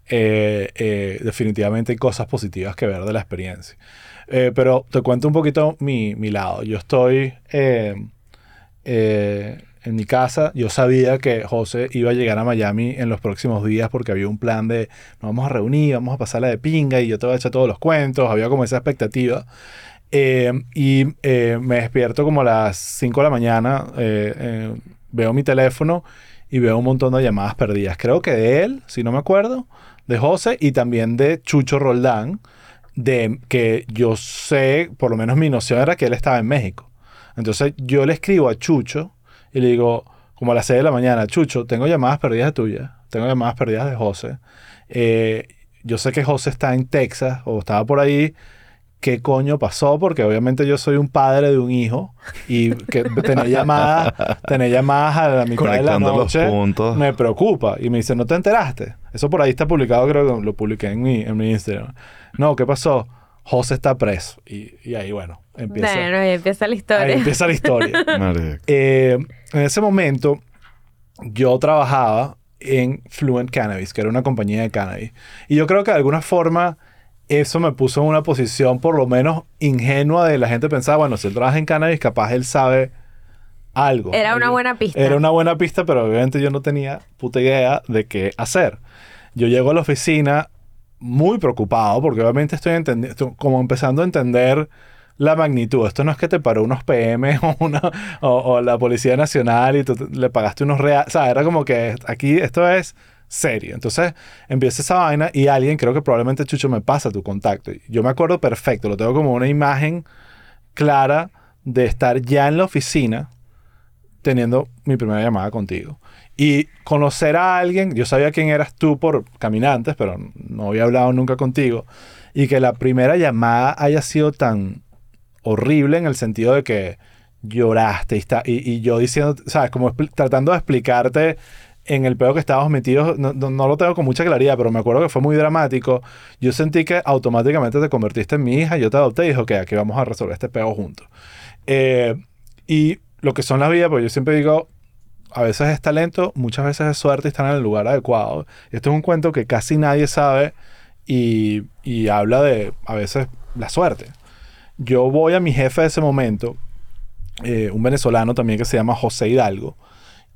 eh, eh, definitivamente hay cosas positivas que ver de la experiencia. Eh, pero te cuento un poquito mi, mi lado. Yo estoy en mi casa. Yo sabía que José iba a llegar a Miami en los próximos días porque había un plan de nos vamos a reunir, vamos a pasarla de pinga y yo te voy a echar todos los cuentos. Había como esa expectativa. Eh, y eh, me despierto como a las 5 de la mañana, eh, veo mi teléfono y veo un montón de llamadas perdidas. Creo que de él, si no me acuerdo, de José y también de Chucho Roldán, de que yo sé, por lo menos mi noción era que él estaba en México. Entonces yo le escribo a Chucho y le digo, como a las 6 de la mañana, Chucho, tengo llamadas perdidas tuyas, tengo llamadas perdidas de José. Eh, yo sé que José está en Texas o estaba por ahí. ¿Qué coño pasó? Porque obviamente yo soy un padre de un hijo y que tener llamadas, tener llamadas a la mitad de la los noche puntos. me preocupa. Y me dice, ¿no te enteraste? Eso por ahí está publicado, creo que lo publiqué en mi, en mi Instagram. No, ¿qué pasó? José está preso. Y, y ahí, bueno, empieza, Bueno, ahí empieza la historia. ahí empieza la historia. Eh, en ese momento, yo trabajaba en Fluent Cannabis, que era una compañía de cannabis. Y yo creo que de alguna forma eso me puso en una posición por lo menos ingenua de la gente pensaba, bueno, si él trabaja en cannabis, capaz él sabe algo. Era una buena pista. Era una buena pista, pero obviamente yo no tenía puta idea de qué hacer. Yo llego a la oficina muy preocupado porque obviamente estoy entendiendo, como empezando a entender la magnitud. Esto no es que te paró unos PM o, una, o, la Policía Nacional y tú le pagaste unos reales. O sea, era como que aquí esto es serio. Entonces empieza esa vaina y alguien, creo que probablemente Chucho me pasa tu contacto. Yo me acuerdo perfecto, lo tengo como una imagen clara de estar ya en la oficina teniendo mi primera llamada contigo. Y conocer a alguien, yo sabía quién eras tú por caminantes, pero no había hablado nunca contigo. Y que la primera llamada haya sido tan horrible en el sentido de que lloraste y, está, y, y yo diciendo, ¿sabes? Como tratando de explicarte en el peor que estábamos metidos, no, no- lo tengo con mucha claridad, pero me acuerdo que fue muy dramático. Yo sentí que automáticamente te convertiste en mi hija, yo te adopté y dije, ok, aquí vamos a resolver este peo juntos. Eh, y lo que son las vidas, pues yo siempre digo, a veces es talento, muchas veces es suerte y estar en el lugar adecuado. Esto es un cuento que casi nadie sabe y, y habla de, a veces, la suerte. Yo voy a mi jefe de ese momento, eh, un venezolano también que se llama José Hidalgo,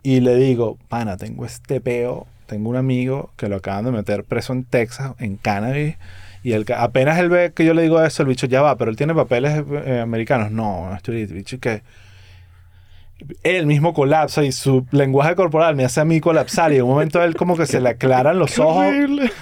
y le digo, pana, tengo este peo, tengo un amigo que lo acaban de meter preso en Texas, en cannabis, y ca- apenas él ve que yo le digo eso, el bicho ya va, pero él tiene papeles eh, americanos. No, estoy el bicho que él mismo colapsa y su lenguaje corporal me hace a mí colapsar y en un momento él como que se le aclaran los ojos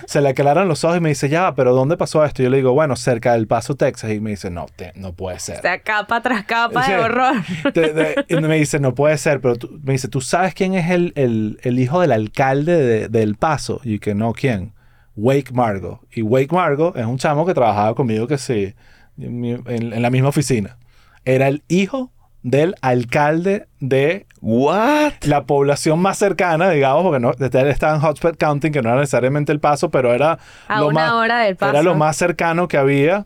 se le aclaran los ojos y me dice ya pero ¿dónde pasó esto? Y yo le digo bueno cerca del Paso Texas y me dice no te- no puede ser O sea, capa tras capa Sí. de horror. Te- y me dice, no puede ser, pero tú- me dice, ¿tú sabes quién es el, el- el hijo del alcalde de- del Paso? Y que no, ¿quién? Wake Margo. Y Wake Margo es un chamo que trabajaba conmigo que sí, en, mi- en- en la misma oficina. Era el hijo del alcalde de What? la población más cercana, digamos, porque no, él estaba en Hotspot County, que no era necesariamente el paso, pero era A lo una más, hora del paso. era lo más cercano que había.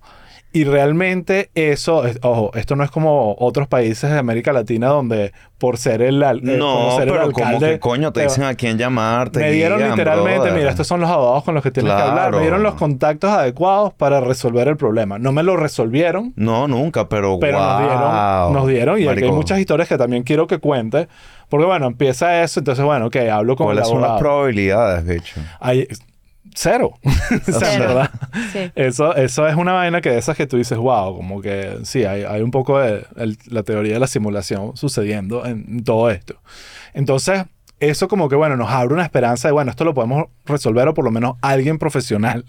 Y realmente eso, es- ojo, esto no es como otros países de América Latina donde por ser el, al- eh, No, ser el pero como alcalde, que coño te dicen a quién llamar, te me dieron guían, literalmente, brother. mira, estos son los abogados con los que tienes que hablar. Me dieron los contactos adecuados para resolver el problema. No me lo resolvieron, No, nunca, pero, pero nos dieron, nos dieron. Y aquí hay muchas historias que también quiero que cuente. Porque bueno, empieza eso, entonces bueno, ok, hablo con el ¿Cuáles son las probabilidades, bicho? Hay- cero. o sea, verdad. Sí. Eso, eso es una vaina que de esas que tú dices, wow, como que sí, hay, hay un poco de el- la teoría de la simulación sucediendo en, en todo esto. Entonces, eso como que, bueno, nos abre una esperanza de, bueno, esto lo podemos resolver o por lo menos alguien profesional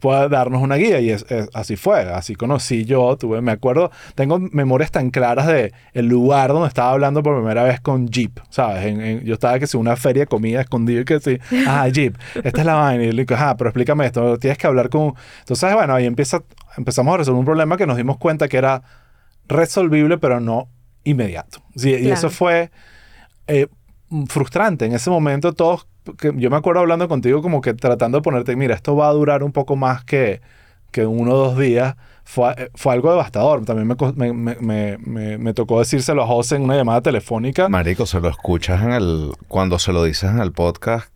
pueda darnos una guía. Y es, es- así fue, así conocí yo, tuve, me acuerdo, tengo memorias tan claras de el lugar donde estaba hablando por primera vez con Jeep, ¿sabes? En- en- yo estaba que si una feria de comida escondido y que sí, ah, Jeep, esta es la vaina. Y le digo, ah, pero explícame esto, tienes que hablar con... Entonces, bueno, ahí empieza, empezamos a resolver un problema que nos dimos cuenta que era resolvible, pero no inmediato. Sí, Y Claro. eso fue eh, frustrante. En ese momento todos, que yo me acuerdo hablando contigo como que tratando de ponerte, mira, esto va a durar un poco más que, que uno o dos días. Fue, eh, fue algo devastador. También me, me, me, me, tocó decírselo a José en una llamada telefónica. Marico, se lo escuchas en el... Cuando se lo dices en el podcast,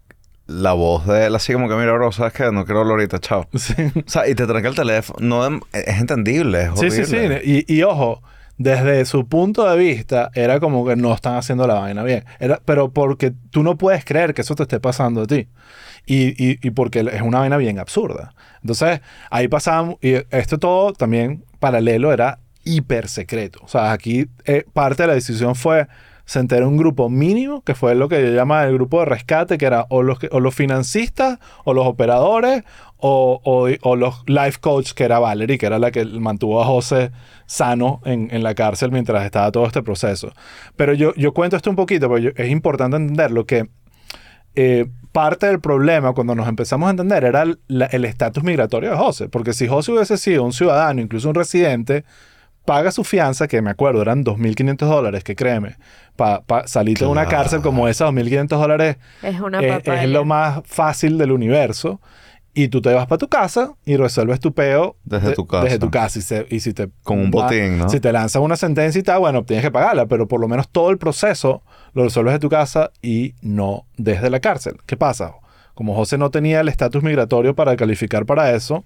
la voz de él así como que, mira, bro, ¿sabes qué? No quiero hablar ahorita, chao. Sí. O sea, y te tranca el teléfono. No, es entendible, es Sí, sí, sí. Y, y ojo, desde su punto de vista, era como que no están haciendo la vaina bien. Era, pero porque tú no puedes creer que eso te esté pasando a ti. Y, y, y porque es una vaina bien absurda. Entonces, ahí pasábamos, y esto todo también paralelo era hiper secreto. O sea, aquí eh, parte de la decisión fue, se entera un grupo mínimo, que fue lo que yo llama el grupo de rescate, que era o los, o los financistas, o los operadores, o, o- los life coach, que era Valerie, que era la que mantuvo a José sano en, en la cárcel mientras estaba todo este proceso. Pero yo, yo cuento esto un poquito, porque es importante entenderlo, que eh, parte del problema cuando nos empezamos a entender era el estatus migratorio de José. Porque si José hubiese sido un ciudadano, incluso un residente, paga su fianza, que me acuerdo eran 2.500 dólares, que créeme, para salirte de una cárcel como esa, 2.500 dólares Es una es, lo más fácil del universo. Y tú te vas para tu casa y resuelves tu peo Desde tu casa. Desde tu casa. Y, se- y si te Con un va- botín, ¿no? Si te lanzan una sentencia y tal, bueno, tienes que pagarla, pero por lo menos todo el proceso lo resuelves de tu casa y no desde la cárcel. ¿Qué pasa? Como José no tenía el estatus migratorio para calificar para eso,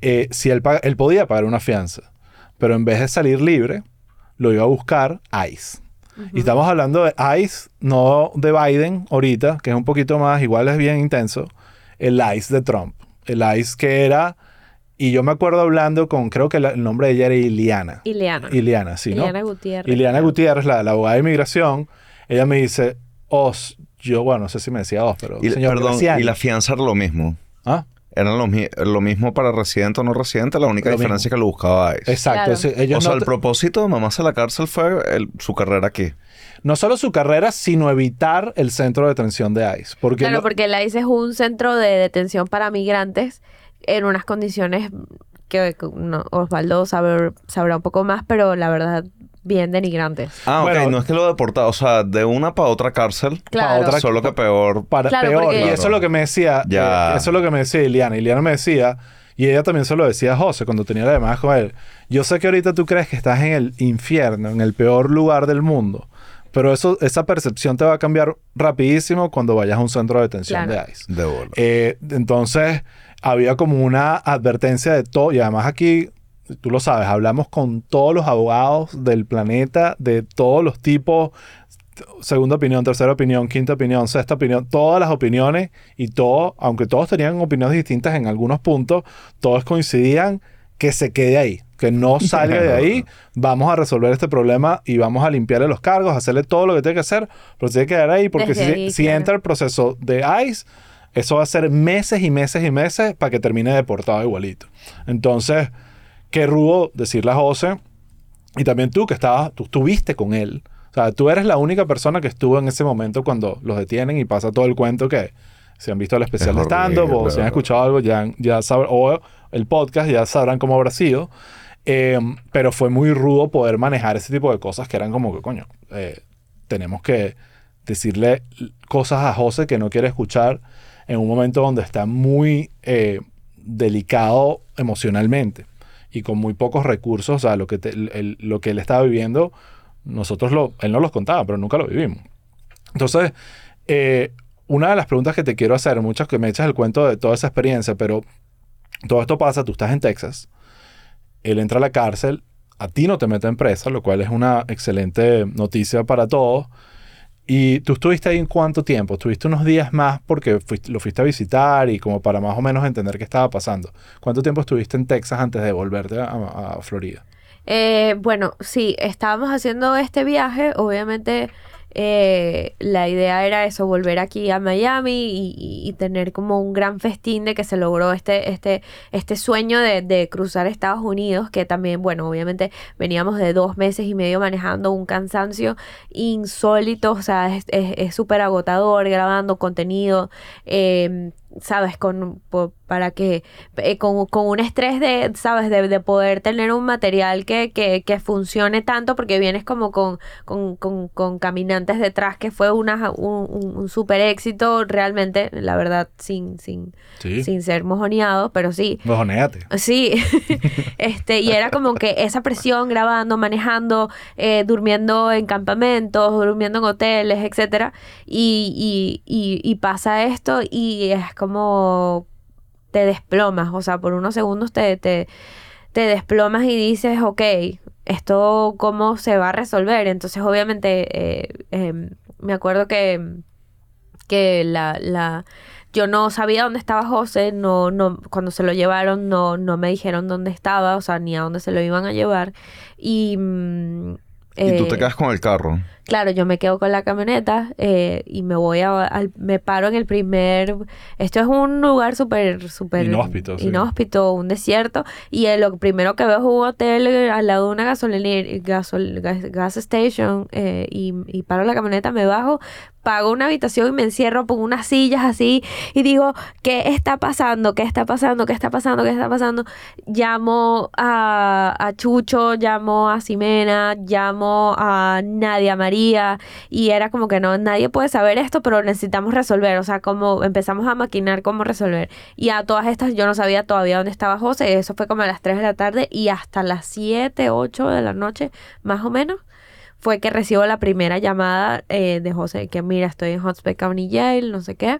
eh, si él, paga- él podía pagar una fianza, pero en vez de salir libre, lo iba a buscar ICE. Y estamos hablando de ICE, no de Biden ahorita, que es un poquito más, igual es bien intenso, el ICE de Trump. El ICE que era, y yo me acuerdo hablando con, creo que la- el nombre de ella era Iliana. Ileana. Iliana, sí, ¿no? Ileana Gutiérrez. Iliana Gutiérrez, la, la abogada de inmigración, ella me dice, Os, yo, bueno, no sé si me decía Os, pero Y, señor perdón, Graciani". y la fianza era lo mismo. ¿Ah? Era lo, mi- lo mismo para residente o no residente, la única Lo diferencia es que lo buscaba ICE. Exacto. Claro. ese- ellos O sea, no el propósito de Mamás a la cárcel fue el- su carrera aquí. no solo su carrera, sino evitar el centro de detención de ICE. Porque Claro, lo- porque la ICE es un centro de detención para migrantes en unas condiciones que que no, Osvaldo sabe- sabrá un poco más, pero la verdad, bien denigrantes. Ah, ok. Bueno. no es que lo deportado. O sea, de una para otra cárcel. Claro. otra- Solo que peor. para Claro, peor. porque- Y eso es lo que me decía, Ya. eh, eso es lo que me decía Iliana. Iliana me decía, y ella también se lo decía a José cuando tenía la llamada con él. Yo sé que ahorita tú crees que estás en el infierno, en el peor lugar del mundo. Pero eso, esa percepción te va a cambiar rapidísimo cuando vayas a un centro de detención Claro. de ICE. De bola. Eh, entonces, había como una advertencia de todo. Y además aquí, tú lo sabes, hablamos con todos los abogados del planeta, de todos los tipos, segunda opinión, tercera opinión, quinta opinión, sexta opinión, todas las opiniones y todo, aunque todos tenían opiniones distintas en algunos puntos, todos coincidían que se quede ahí, que no salga de ahí, vamos a resolver este problema y vamos a limpiarle los cargos, hacerle todo lo que tiene que hacer, pero se tiene que quedar ahí porque Desde si, ahí, si claro. entra el proceso de ICE, eso va a ser meses y meses y meses para que termine deportado igualito. Entonces, qué rudo decirle a José, y también tú que estabas, tú estuviste con él. O sea, tú eres la única persona que estuvo en ese momento cuando los detienen y pasa todo el cuento que si han visto el especial Es de stand-up o si han escuchado algo, ya, ya sabrán, o el podcast, ya sabrán cómo habrá sido. Eh, pero fue muy rudo poder manejar ese tipo de cosas que eran como que, coño, eh, tenemos que decirle cosas a José que no quiere escuchar en un momento donde está muy eh, delicado emocionalmente y con muy pocos recursos, o sea, lo que, te- lo que él estaba viviendo, nosotros lo, él no los contaba, pero nunca lo vivimos. Entonces, eh, una de las preguntas que te quiero hacer, muchas que me echas el cuento de toda esa experiencia, pero todo esto pasa, tú estás en Texas, él entra a la cárcel, a ti no te meten presa, lo cual es una excelente noticia para todos. Y tú estuviste ahí en cuánto tiempo? Estuviste unos días más porque fuiste- lo fuiste a visitar y como para más o menos entender qué estaba pasando. ¿Cuánto tiempo estuviste en Texas antes de volverte a, a Florida? Eh, bueno, sí, estábamos haciendo este viaje, obviamente eh, la idea era eso, volver aquí a Miami y, y- tener como un gran festín de que se logró este, este, este sueño de, de cruzar Estados Unidos, que también, bueno, obviamente veníamos de dos meses y medio manejando un cansancio insólito, o sea, es súper agotador grabando contenido, eh, sabes, con, para que, eh, con, con un estrés de, sabes, de, de poder tener un material que, que, que funcione tanto, porque vienes como con, con, con, con caminantes detrás, que fue una, un, un, un súper éxito, realmente, la verdad, sin, sin, Sí. sin ser mojoneado, pero sí, Mojonéate. Sí, este, y era como que esa presión grabando, manejando, eh, durmiendo en campamentos, durmiendo en hoteles, etcétera, y, y, y, y pasa esto y es como te desplomas, o sea, por unos segundos te, te, te desplomas y dices, ok, esto cómo se va a resolver. Entonces, obviamente, eh, em, me acuerdo que, que la, la, yo no sabía dónde estaba José, no, no, cuando se lo llevaron no, no me dijeron dónde estaba, o sea, ni a dónde se lo iban a llevar. Y mm, y tú te Eh, quedas con el carro. Claro, yo me quedo con la camioneta eh, y me voy a, al- me paro en el primer, esto es un lugar súper, súper Inhóspito, sí. inhóspito, un desierto y eh, lo primero que veo es un hotel al lado de una gasolinera, gasol, gas, gas station eh, y, y paro la camioneta, me bajo, pago una habitación y me encierro, pongo unas sillas así y digo, ¿qué está pasando? ¿Qué está pasando? ¿Qué está pasando? ¿Qué está pasando? Llamo a, a Chucho, llamo a Ximena, llamo a Nadia María y era como que no, nadie puede saber esto, pero necesitamos resolver, o sea, como empezamos a maquinar cómo resolver. Y a todas estas yo no sabía todavía dónde estaba José, eso fue como a las 3 de la tarde y hasta las 7, 8 de la noche, más o menos fue que recibo la primera llamada eh, de José, que mira, estoy en Hot Spring County Jail, no sé qué.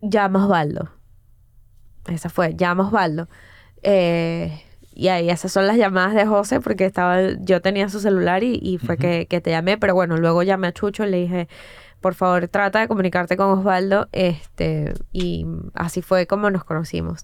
Llama Osvaldo. Esa fue, llama Osvaldo. Eh, y ahí esas son las llamadas de José, porque estaba, yo tenía su celular y, y fue que, que te llamé, pero bueno, luego llamé a Chucho y le dije, por favor, trata de comunicarte con Osvaldo, este, y así fue como nos conocimos.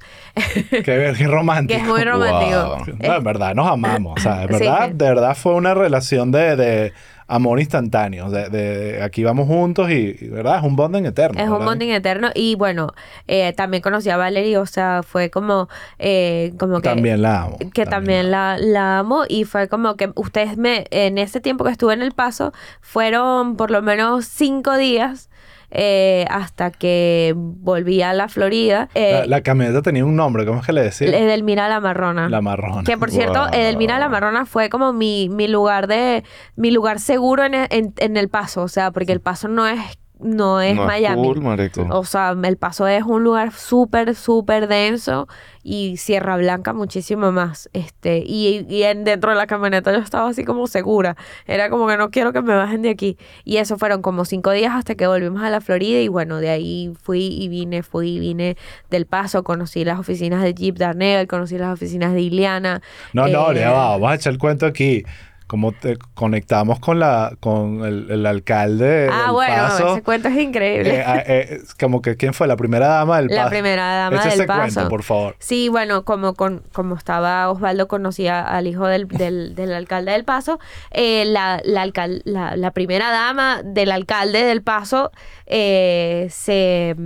Qué, qué romántico. que es muy romántico. Wow. No, en verdad nos amamos. O sea, de verdad, sí. de verdad fue una relación de, de amor instantáneo. De, de aquí vamos juntos y, y, ¿verdad? Es un bonding eterno. Es un bonding eterno y bueno, eh, también conocí a Valerie, o sea, fue como, eh, como que... También la amo. que también la, la amo y fue como que ustedes me, en ese tiempo que estuve en El Paso, fueron por lo menos cinco días eh, hasta que volví a la Florida. Eh, La, la camioneta tenía un nombre, ¿cómo es que le decía? Edelmira La Marrona. La marrón. Que por cierto, Wow. Edelmira La Marrona fue como mi, mi lugar de, mi lugar seguro en, en, en El Paso, o sea, porque El Paso no es, no es no Miami. es cool. O sea, El Paso es un lugar súper, súper denso y Sierra Blanca muchísimo más. Este, y, y en- dentro de la camioneta yo estaba así como segura. Era como que no quiero que me bajen de aquí. Y eso fueron como cinco días hasta que volvimos a la Florida y bueno, de ahí fui y vine, fui y vine del Paso, conocí las oficinas de Jeep Darnell, conocí las oficinas de Iliana. No, no, Eh, ya va, vamos a echar el cuento aquí. Como te conectamos con la con el, el alcalde Ah, del bueno, Paso. ese cuento es increíble. Eh, eh, eh, como que quién fue la primera dama del La Paso. primera dama Echa del ese Paso. cuento, por favor. Sí, bueno, como con, como estaba Osvaldo, conocía al hijo del, del, del alcalde del Paso. eh, la, la, alcal- la, la primera dama del alcalde del Paso eh, se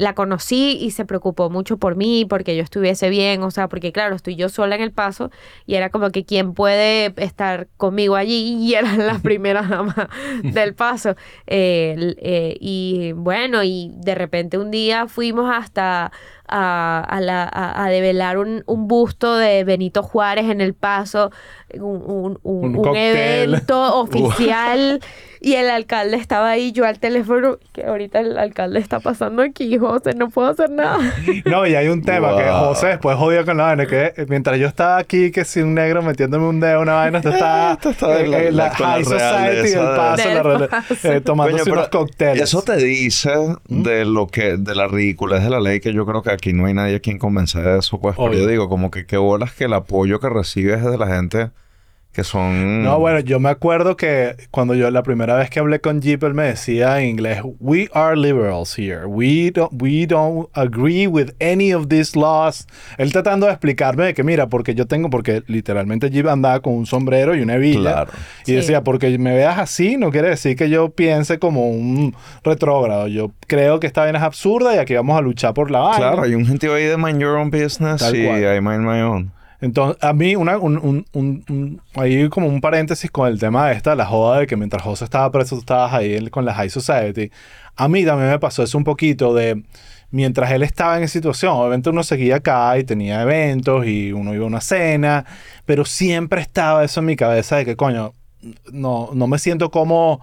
la conocí y se preocupó mucho por mí, porque yo estuviese bien, o sea, porque claro, estoy yo sola en el paso y era como que quién puede estar conmigo allí y era la primera dama del paso. Eh, eh, y bueno, y de repente un día fuimos hasta a, a la- a- a develar un, un busto de Benito Juárez en el paso, un, un- un- Un un cóctel. evento oficial. Y el alcalde estaba ahí, yo al teléfono, que ahorita el alcalde está pasando aquí, José, no puedo hacer nada. No, y hay un tema que Wow. José después jodió con la vaina, que mientras yo estaba aquí, que si un negro metiéndome un dedo una vaina, esto está Esto está en la- la- High Society de- paso, Del la real- Paso. eh, tomándose Coño, unos cócteles. Eso te dice de lo que, de la ridiculez de la ley, que yo creo que aquí no hay nadie a quien convencer de eso, pues. Pero yo digo, como que qué bolas que el apoyo que recibes es de la gente que son. No, bueno, yo me acuerdo que cuando yo la primera vez que hablé con Jeep, él me decía en inglés, we are liberals here. We don't, we don't agree with any of these laws. Él tratando de explicarme de que, mira, porque yo tengo, porque literalmente Jeep andaba con un sombrero y una hebilla. Claro. Y Sí. decía, porque me veas así, no quiere decir que yo piense como un retrógrado. Yo creo que esta vaina es absurda y aquí vamos a luchar por la vaina. Claro, hay un gentío ahí de mind your own business Tal y cual. I mind my own. Entonces, a mí, una, un, un, un, un- ahí como un paréntesis con el tema de esta, la joda de que mientras José estaba preso, tú estabas ahí con la High Society. A mí también me pasó eso un poquito de, mientras él estaba en esa situación, obviamente uno seguía acá y tenía eventos y uno iba a una cena, pero siempre estaba eso en mi cabeza de que, coño, no, no me siento como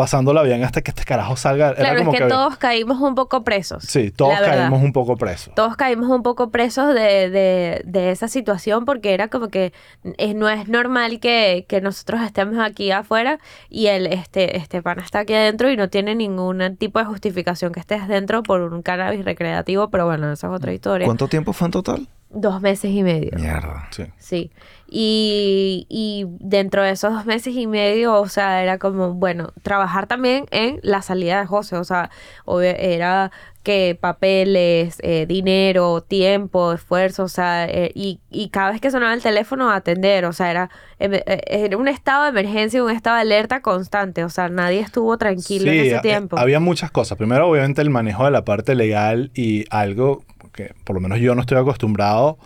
pasándola bien hasta que este carajo salga. Era Claro, es como que, todos caímos un poco presos. Sí, todos caímos un poco presos. Todos caímos un poco presos de, de, de esa situación porque era como que es, no es normal que, que nosotros estemos aquí afuera y el este, este pana está aquí adentro y no tiene ningún tipo de justificación que estés dentro por un cannabis recreativo, pero bueno, esa es otra historia. ¿Cuánto tiempo fue en total? Dos meses y medio. Mierda. Sí. Sí. Y, y dentro de esos dos meses y medio, o sea, era como, bueno, trabajar también en la salida de José. O sea, obvio- era que papeles, eh, dinero, tiempo, esfuerzo, o sea, eh, y, y cada vez que sonaba el teléfono, atender. O sea, era, em- eh, era un estado de emergencia, un estado de alerta constante. O sea, nadie estuvo tranquilo en ese tiempo. había muchas cosas. Primero, obviamente, el manejo de la parte legal y algo que por lo menos yo no estoy acostumbrado,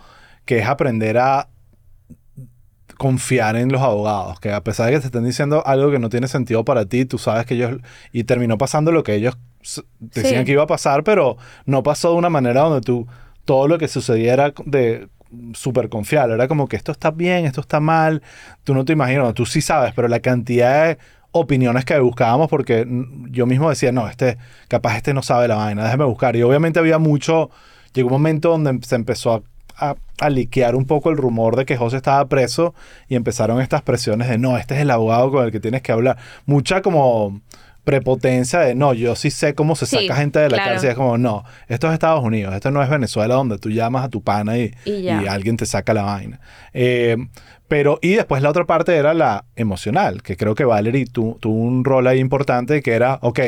que es aprender a confiar en los abogados, que a pesar de que te estén diciendo algo que no tiene sentido para ti, tú sabes que ellos... Y terminó pasando lo que ellos decían Sí. que iba a pasar, pero no pasó de una manera donde tú... Todo lo que sucediera de súper confiable. Era como que esto está bien, esto está mal. Tú no te imaginas, tú sí sabes, pero la cantidad de opiniones que buscábamos porque yo mismo decía, no, este, capaz este no sabe la vaina, déjame buscar. Y obviamente había mucho, llegó un momento donde se empezó a, a, a liquear un poco el rumor de que José estaba preso y empezaron estas presiones de, no, este es el abogado con el que tienes que hablar. Mucha como prepotencia de, no, yo sí sé cómo se Sí, saca gente de la claro. cárcel. Es como, no, esto es Estados Unidos, esto no es Venezuela donde tú llamas a tu pana y, Y alguien te saca la vaina. Eh, pero, y después la otra parte era la emocional, que creo que Valerie tu- tuvo un rol ahí importante, que era, ok,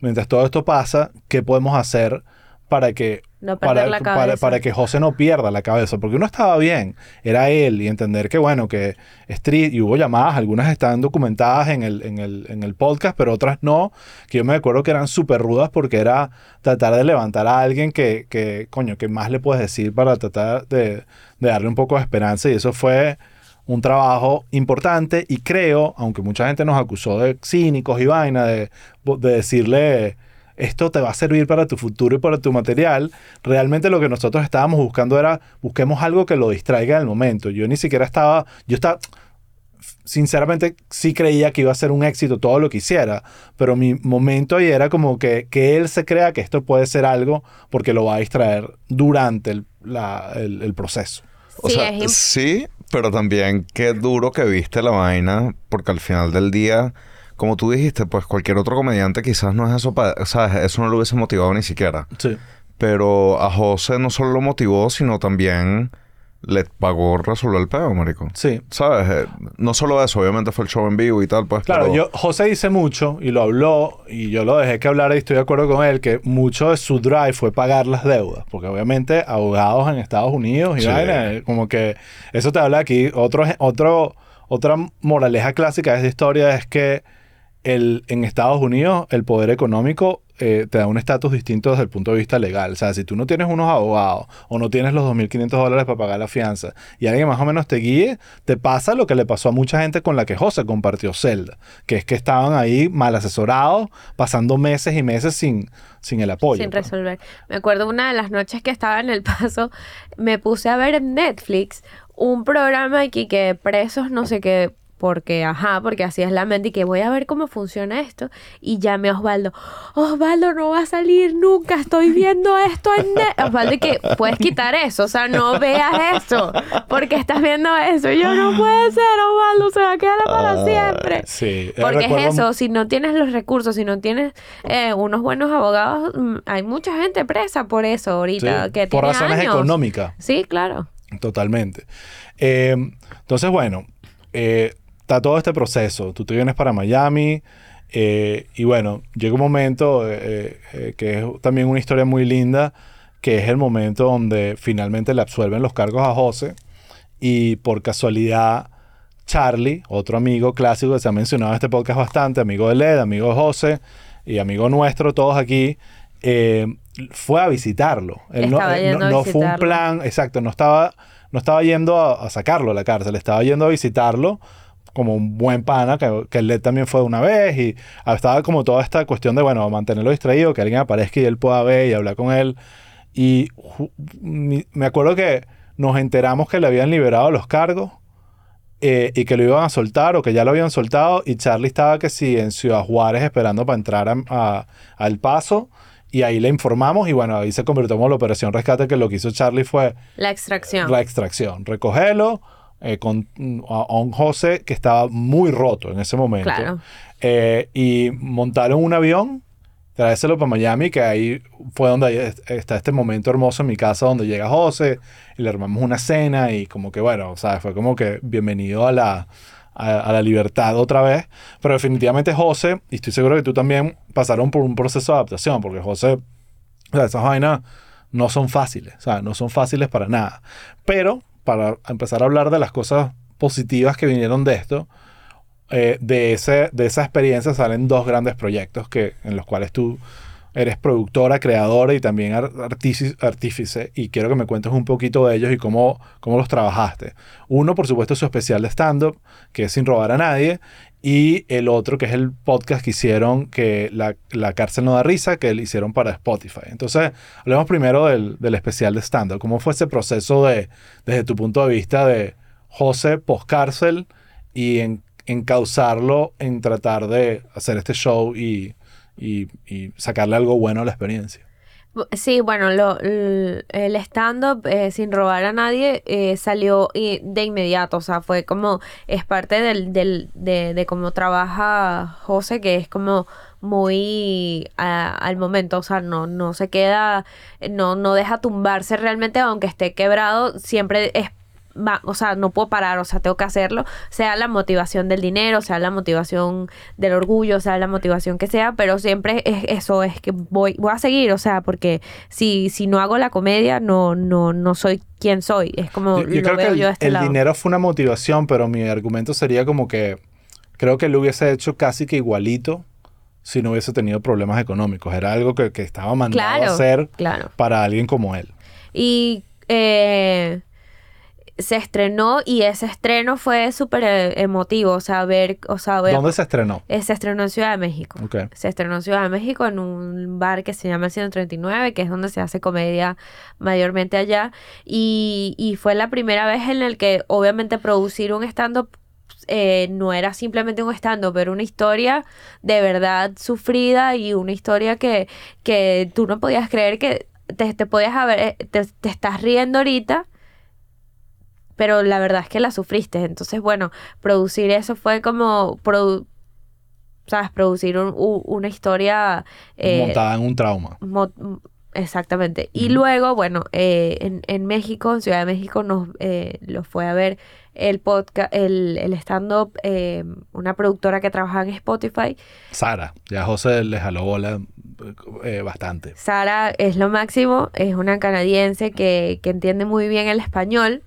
mientras todo esto pasa, ¿qué podemos hacer para que... No perder para, la cabeza. para que José no pierda la cabeza, porque uno estaba bien, era él, y entender que, bueno, que Street, y hubo llamadas, algunas están documentadas en el, en el, en el podcast, pero otras no, que yo me acuerdo que eran súper rudas porque era tratar de levantar a alguien que, que, coño, que más le puedes decir para tratar de, de darle un poco de esperanza, y eso fue un trabajo importante y creo, aunque mucha gente nos acusó de cínicos y vaina, de, de decirle esto te va a servir para tu futuro y para tu material, realmente lo que nosotros estábamos buscando era busquemos algo que lo distraiga del momento. Yo ni siquiera estaba, yo estaba, sinceramente sí creía que iba a ser un éxito todo lo que hiciera, pero mi momento ahí era como que, que él se crea que esto puede ser algo porque lo va a distraer durante el, la- el- el proceso. O Sí, sea, es imp- sí, pero también qué duro que viste la vaina, porque al final del día, como tú dijiste, pues cualquier otro comediante quizás no es eso, sea, eso no lo hubiese motivado ni siquiera. Sí. Pero a José no solo lo motivó, sino también le pagó resolver el peo, marico. Sí. ¿Sabes? Eh, No solo eso, obviamente fue el show en vivo y tal, pues. Claro, pero- yo, José dice mucho y lo habló y yo lo dejé que hablara y estoy de acuerdo con él que mucho de su drive fue pagar las deudas, porque obviamente abogados en Estados Unidos y Sí. vaina, eh, como que eso te habla aquí. Otro, otro, otra moraleja clásica de esta historia es que el, en Estados Unidos el poder económico eh, te da un estatus distinto desde el punto de vista legal. O sea, si tú no tienes unos abogados o no tienes los 2.500 dólares para pagar la fianza y alguien más o menos te guíe, te pasa lo que le pasó a mucha gente con la que José compartió celda, que es que estaban ahí mal asesorados, pasando meses y meses sin, sin el apoyo. sin pues. resolver. Me acuerdo una de las noches que estaba en El Paso, me puse a ver en Netflix un programa aquí que presos no sé qué, porque, ajá, porque así es la mente y que voy a ver cómo funciona esto. Y llamé a Osvaldo. Osvaldo no va a salir nunca, estoy viendo esto en. Osvaldo, y que puedes quitar eso, o sea, no veas eso, porque estás viendo eso. Y yo no puede ser, Osvaldo, se va a quedar para Ah, siempre. Sí, eh, Porque recuerdo- es eso, si no tienes los recursos, si no tienes eh, unos buenos abogados, mm, hay mucha gente presa por eso sí, ahorita, que por tiene razones años. económicas. Sí, claro. Totalmente. Eh, entonces, bueno, eh, está todo este proceso. Tú te vienes para Miami eh, y bueno, llega un momento eh, eh, que es también una historia muy linda, que es el momento donde finalmente le absuelven los cargos a José y por casualidad Charlie, otro amigo clásico que se ha mencionado en este podcast bastante, amigo de Led, amigo de José y amigo nuestro, todos aquí, fue a visitarlo. Él no, a fue un plan, exacto, no estaba, no estaba yendo a, a sacarlo a la cárcel, estaba yendo a visitarlo como un buen pana, que, que Led también fue una vez y estaba como toda esta cuestión de, bueno, mantenerlo distraído, que alguien aparezca y él pueda ver y hablar con él. Y me acuerdo que nos enteramos que le habían liberado los cargos eh, y que lo iban a soltar o que ya lo habían soltado y Charlie estaba que sí en Ciudad Juárez esperando para entrar a- a- al paso y ahí le informamos y bueno, ahí se convirtió en la operación rescate que lo que hizo Charlie fue La extracción. la extracción, recogerlo eh, con a, a un José que estaba muy roto en ese momento Claro. Eh, y montaron un avión traérselo para Miami, que ahí fue donde está este momento hermoso en mi casa donde llega José y le armamos una cena y como que bueno, o sea, fue como que bienvenido a la, a, a la libertad otra vez. Pero definitivamente José, y estoy seguro que tú también pasaron por un proceso de adaptación, porque José, o sea, esas vainas no son fáciles, o sea, no son fáciles para nada. Pero para empezar a hablar de las cosas positivas que vinieron de esto, eh, de, ese, de esa experiencia salen dos grandes proyectos que, en los cuales tú eres productora, creadora y también ar- artici- artífice. Y quiero que me cuentes un poquito de ellos y cómo, cómo los trabajaste. Uno, por supuesto, su especial de stand-up, que es Sin Robar a Nadie. Y el otro, que es el podcast que hicieron, que la, la cárcel no da risa, que le hicieron para Spotify. Entonces, hablemos primero del, del especial de stand-up. ¿Cómo fue ese proceso de, desde tu punto de vista de José post-cárcel y en, encauzarlo en tratar de hacer este show y, y- y sacarle algo bueno a la experiencia? Sí, bueno, lo- el stand-up, eh, sin robar a nadie, eh, salió i- de inmediato. O sea, fue como, es parte del, del, de, de cómo trabaja José, que es como muy al momento. O sea, no, no se queda, no, no deja tumbarse realmente, aunque esté quebrado, siempre es va, o sea, no puedo parar, o sea, tengo que hacerlo, sea la motivación del dinero, sea la motivación del orgullo, sea la motivación que sea, pero siempre es eso, es que voy, voy a seguir, o sea, porque si, si no hago la comedia, no, no, no soy quien soy, es como Yo, yo lo creo que veo el, yo de este el lado. dinero fue una motivación, pero mi argumento sería como que creo que lo hubiese hecho casi que igualito si no hubiese tenido problemas económicos. Era algo que, que estaba mandado a hacer claro. para alguien como él. Y eh, se estrenó y ese estreno fue súper eh, emotivo, o sea, ver, o sea, ver, ¿Dónde se estrenó? eh, se estrenó en Ciudad de México. Ok. Se estrenó en Ciudad de México en un bar que se llama el 139, que es donde se hace comedia mayormente allá. Y, y fue la primera vez en el que obviamente producir un stand-up eh, no era simplemente un stand-up, era una historia de verdad sufrida y una historia que, que tú no podías creer que te, te podías haber, eh, te, te estás riendo ahorita. Pero la verdad es que la sufriste. Entonces, bueno, producir eso fue como produ- ¿sabes? Producir un- u- una historia... eh, Montada en un trauma. exactamente. Y luego, bueno, eh, en, en México, en Ciudad de México, nos eh, lo fue a ver el podcast, el, el stand-up, eh, una productora que trabaja en Spotify. Sara. Ya José le jaló bola eh, bastante. Sara es lo máximo, es una canadiense que, que entiende muy bien el español.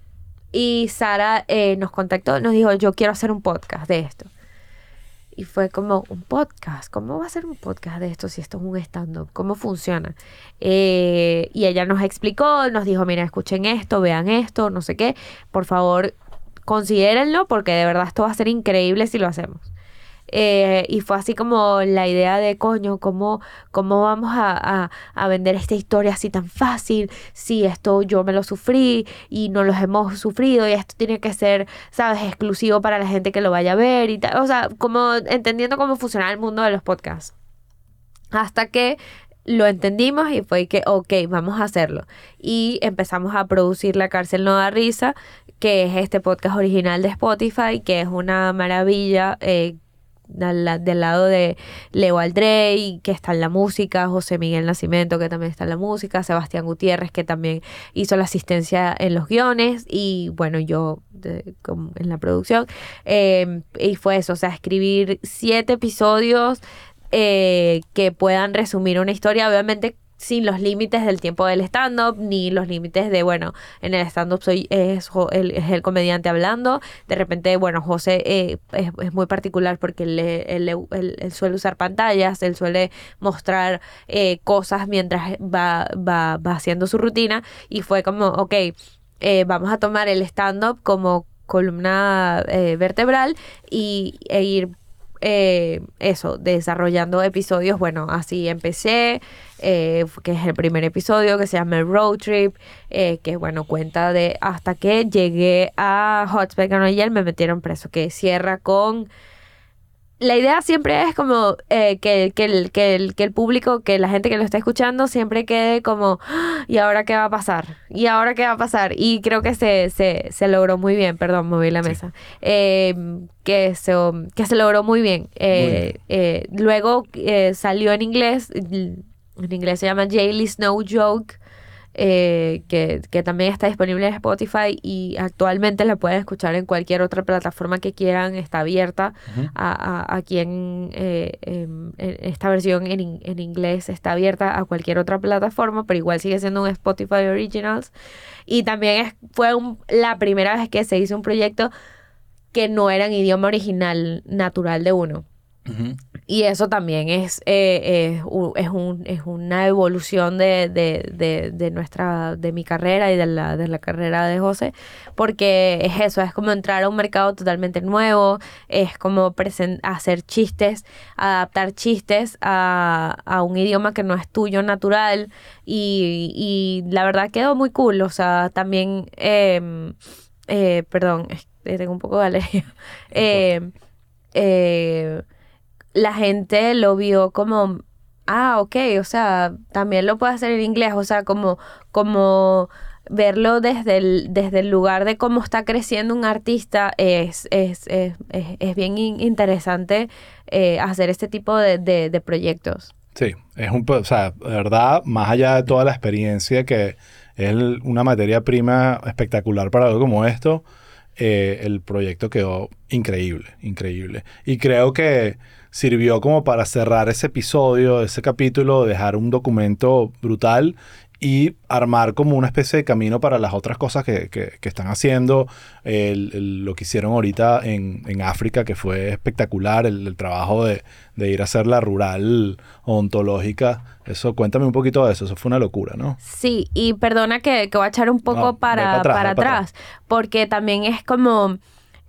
Y Sara eh, nos contactó, nos dijo, yo quiero hacer un podcast de esto. Y fue como, un podcast, ¿cómo va a ser un podcast de esto si esto es un stand-up? ¿Cómo funciona? Eh, y ella nos explicó, nos dijo, mira, escuchen esto, vean esto, no sé qué. Por favor, considérenlo porque de verdad esto va a ser increíble si lo hacemos. Eh, y fue así como la idea de, coño, ¿cómo, cómo vamos a, a- a vender esta historia así tan fácil? Si esto yo me lo sufrí y no los hemos sufrido y esto tiene que ser, ¿sabes?, exclusivo para la gente que lo vaya a ver y tal. O sea, como entendiendo cómo funciona el mundo de los podcasts. Hasta que lo entendimos y fue que, ok, vamos a hacerlo. Y empezamos a producir La Cárcel No Da Risa, que es este podcast original de Spotify, que es una maravilla. eh, del, la- del lado de Leo Aldrey, que está en la música, José Miguel Nacimiento, que también está en la música, Sebastián Gutiérrez, que también hizo la asistencia en los guiones, y bueno, yo en la producción. Eh, y fue eso, o sea, escribir siete episodios eh, que puedan resumir una historia, obviamente sin los límites del tiempo del stand-up, ni los límites de, bueno, en el stand-up soy es, el, es el comediante hablando, de repente, bueno, José eh, es, muy particular porque él, él- él- él suele usar pantallas, él suele mostrar eh, cosas mientras va, va, va haciendo su rutina, y fue como, ok, eh, vamos a tomar el stand-up como columna eh, vertebral y, e ir eh, eso, desarrollando episodios. Bueno, así empecé, eh, que es el primer episodio que se llama el Road Trip, eh, que bueno, cuenta de hasta que llegué a Hot Spec and Oil, me metieron preso, que cierra con la idea siempre es como eh, que, que, el, que, el, que el público, que la gente que lo está escuchando siempre quede como, "Ah, ¿y ahora qué va a pasar? ¿Y ahora qué va a pasar? Y creo que se, se, se logró muy bien, perdón, moví la mesa, Eh, que, se, que se logró muy bien. Eh, eh, luego eh, salió en inglés, en inglés se llama Jaylee's No Joke. Eh, que, que también está disponible en Spotify y actualmente la pueden escuchar en cualquier otra plataforma que quieran, está abierta Ujú. a, a, a quien eh, en- esta versión en, en inglés está abierta a cualquier otra plataforma, pero igual sigue siendo un Spotify Originals. Y también es, fue un- la primera vez que se hizo un proyecto que no era en idioma original natural de uno. Ujú. Y eso también es, eh, es, un, es una evolución de, de, de, de nuestra, de mi carrera y de la, de la carrera de José, porque es eso, es como entrar a un mercado totalmente nuevo, es como hacer chistes, adaptar chistes a, a un idioma que no es tuyo natural y, y la verdad quedó muy cool, o sea, también, em, eh, perdón, tengo un poco de alergia. La gente lo vio como, ah, ok, o sea, también lo puede hacer en inglés, o sea, como, como verlo desde el, desde el lugar de cómo está creciendo un artista es, es, es, es, es bien in- interesante eh, hacer este tipo de, de, proyectos. Sí, es un, o sea, de verdad, más allá de toda la experiencia que es una materia prima espectacular para algo como esto, eh, el proyecto quedó increíble, increíble. Y creo que sirvió como para cerrar ese episodio, ese capítulo, dejar un documento brutal y armar como una especie de camino para las otras cosas que, que- que están haciendo. El- el- lo que hicieron ahorita en, en África, que fue espectacular, el, el trabajo de, de ir a hacer la rural ontológica. Eso, cuéntame un poquito de eso, eso fue una locura, ¿no? Sí, y perdona que, que voy a echar un poco No, para, pa' atrás, para atrás, porque también es como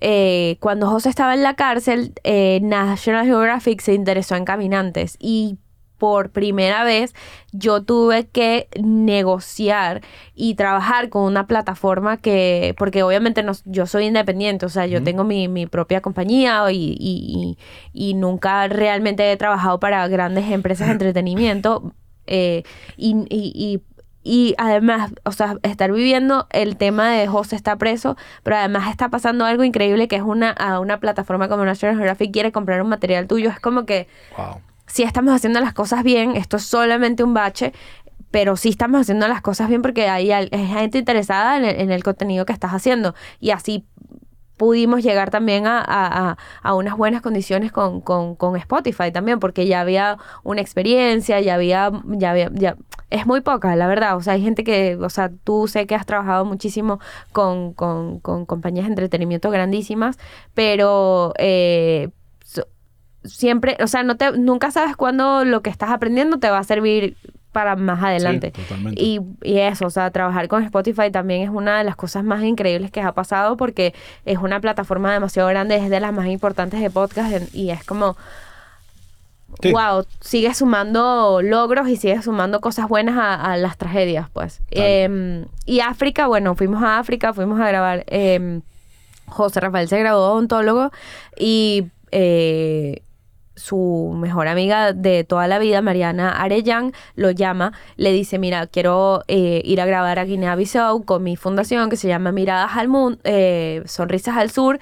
eh, cuando José estaba en la cárcel, eh, National Geographic se interesó en caminantes y por primera vez yo tuve que negociar y trabajar con una plataforma que, porque obviamente no, yo soy independiente, o sea, yo tengo mi, mi propia compañía y, y- y- y nunca realmente he trabajado para grandes empresas de entretenimiento. eh, y, y- además, o sea, estar viviendo el tema de José está preso, pero además está pasando algo increíble que es una, a una plataforma como National Geographic quiere comprar un material tuyo. Es como que Wow. si estamos haciendo las cosas bien, esto es solamente un bache, pero sí estamos haciendo las cosas bien porque hay, hay gente interesada en el, en el contenido que estás haciendo. Y así pudimos llegar también a, a- a- unas buenas condiciones con, con- con Spotify también, porque ya había una experiencia, ya había, ya ya, es muy poca, la verdad. O sea, hay gente que, o sea, tú sé que has trabajado muchísimo con, con, con compañías de entretenimiento grandísimas, pero eh, siempre, o sea, no te, nunca sabes cuándo lo que estás aprendiendo te va a servir para más adelante. Sí, totalmente. Y, y eso, o sea, trabajar con Spotify también es una de las cosas más increíbles que ha pasado porque es una plataforma demasiado grande, es de las más importantes de podcast y es como, Sí. wow, sigue sumando logros y sigue sumando cosas buenas a, a las tragedias, pues. Em, y África, bueno, fuimos a África, fuimos a grabar, em, José Rafael se graduó de odontólogo y... eh, su mejor amiga de toda la vida, Mariana Arellán, lo llama, le dice, mira, quiero eh, ir a grabar a Guinea-Bissau con mi fundación que se llama Miradas al Mundo, Sonrisas al Sur,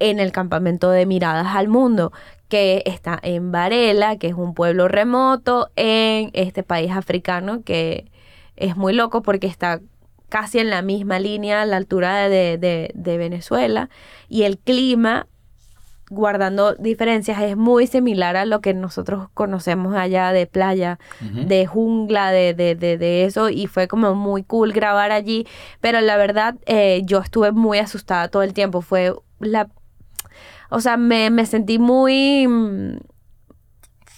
en el campamento de Miradas al Mundo, que está en Varela, que es un pueblo remoto en este país africano, que es muy loco porque está casi en la misma línea a la altura de- de Venezuela y el clima guardando diferencias, es muy similar a lo que nosotros conocemos allá de playa, de jungla, de, de, de, de eso, y fue como muy cool grabar allí, pero la verdad eh, yo estuve muy asustada todo el tiempo, fue la... O sea, me, me sentí muy...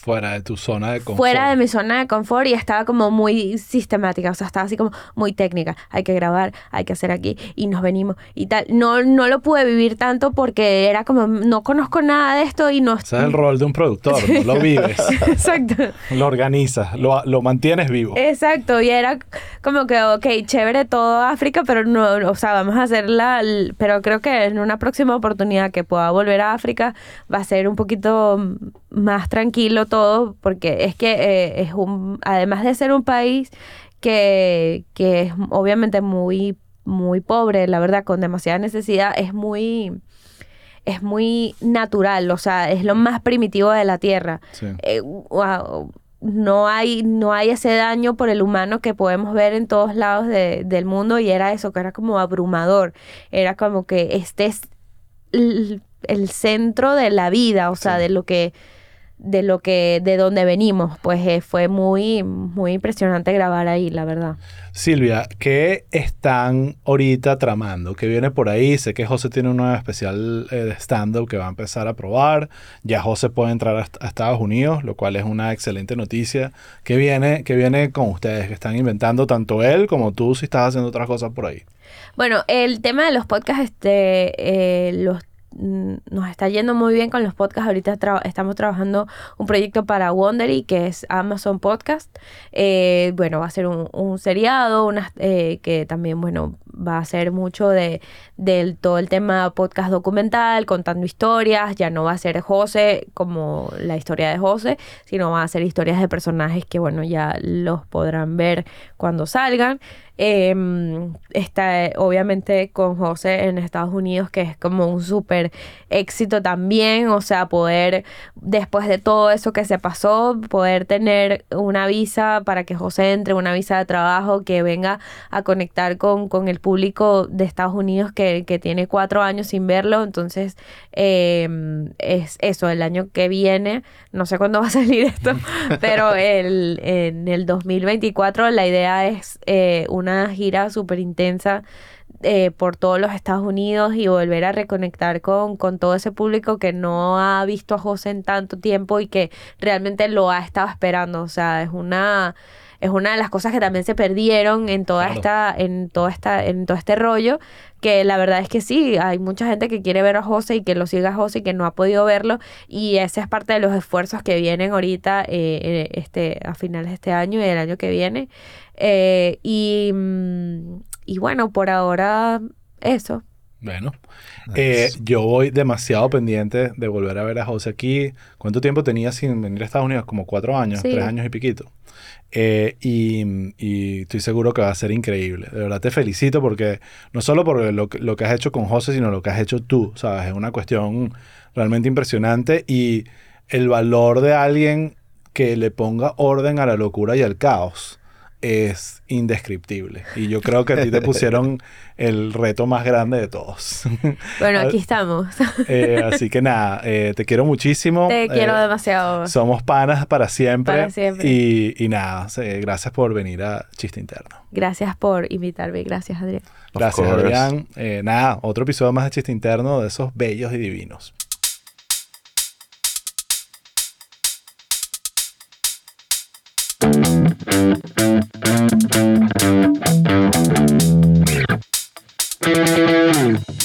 fuera de tu zona de confort. fuera de mi zona de confort y estaba como muy sistemática, o sea, estaba así como muy técnica, hay que grabar, hay que hacer aquí y nos venimos y tal. No, no lo pude vivir tanto porque era como, no conozco nada de esto y no... Ese es el rol de un productor, no lo vives, Exacto. lo organizas, lo, lo mantienes vivo. Exacto, y era como que, ok, chévere todo África, pero no, o sea, vamos a hacerla, pero creo que en una próxima oportunidad que pueda volver a África va a ser un poquito más tranquilo todo, porque es que eh, es un, además de ser un país que, que es obviamente muy, muy pobre, la verdad, con demasiada necesidad, es muy... Es muy natural, o sea, es lo más primitivo de la tierra Sí. eh, wow, no hay no hay ese daño por el humano que podemos ver en todos lados de- del mundo y era eso que era como abrumador era como que este es el, el centro de la vida o sea Sí. de lo que de lo que de donde venimos pues eh, fue muy muy impresionante grabar ahí la verdad Silvia, ¿qué están ahorita tramando? ¿Qué viene por ahí? Sé que José tiene un nuevo especial eh, de stand-up que va a empezar a probar. Ya José puede entrar a, a Estados Unidos, lo cual es una excelente noticia. ¿Qué viene, ¿Qué viene con ustedes? ¿Qué están inventando tanto él como tú si estás haciendo otras cosas por ahí? Bueno, el tema de los podcasts, este, eh, los, nos está yendo muy bien con los podcasts. Ahorita estamos trabajando un proyecto para Wondery, que es Amazon Podcast. Eh, bueno, va a ser un, seriado, unas, eh, que también, bueno, va a ser mucho de del todo el tema podcast documental, contando historias. Ya no va a ser José como la historia de José, sino va a ser historias de personajes que, bueno, ya los podrán ver cuando salgan. Eh, está obviamente con José en Estados Unidos, que es como un súper éxito también. O sea, poder, después de todo eso que se pasó, poder tener una visa para que José entre, una visa de trabajo que venga a conectar con, con el público de Estados Unidos que, que tiene cuatro años sin verlo. Entonces, eh, es eso, el año que viene, no sé cuándo va a salir esto, pero el, en el 2024 la idea es eh, una gira súper intensa eh, por todos los Estados Unidos y volver a reconectar con, con todo ese público que no ha visto a José en tanto tiempo y que realmente lo ha estado esperando. O sea, es una es una de las cosas que también se perdieron en toda Claro. esta en toda esta en todo este rollo que la verdad es que sí hay mucha gente que quiere ver a José y que lo siga a José y que no ha podido verlo y ese es parte de los esfuerzos que vienen ahorita eh, eh, este a finales de este año y el año que viene Eh, y mm, y bueno por ahora eso Bueno, eh, yo voy demasiado pendiente de volver a ver a José aquí. ¿Cuánto tiempo tenía sin venir a Estados Unidos? Como cuatro años, Sí. tres años y piquito. Eh, y, y estoy seguro que va a ser increíble. De verdad te felicito porque no solo por lo, lo que has hecho con José, sino lo que has hecho tú, ¿sabes? Es una cuestión realmente impresionante y el valor de alguien que le ponga orden a la locura y al caos es indescriptible. Y yo creo que a ti te pusieron el reto más grande de todos. Bueno, aquí estamos. Eh, así que nada, eh, te quiero muchísimo. Te eh, quiero demasiado. Somos panas para siempre. Para siempre. Y, y nada, gracias por venir a Chiste Interno. Gracias por invitarme. Gracias, Adrián. Gracias, Adrián. nada, otro episodio más de Chiste Interno de esos bellos y divinos. Thank you.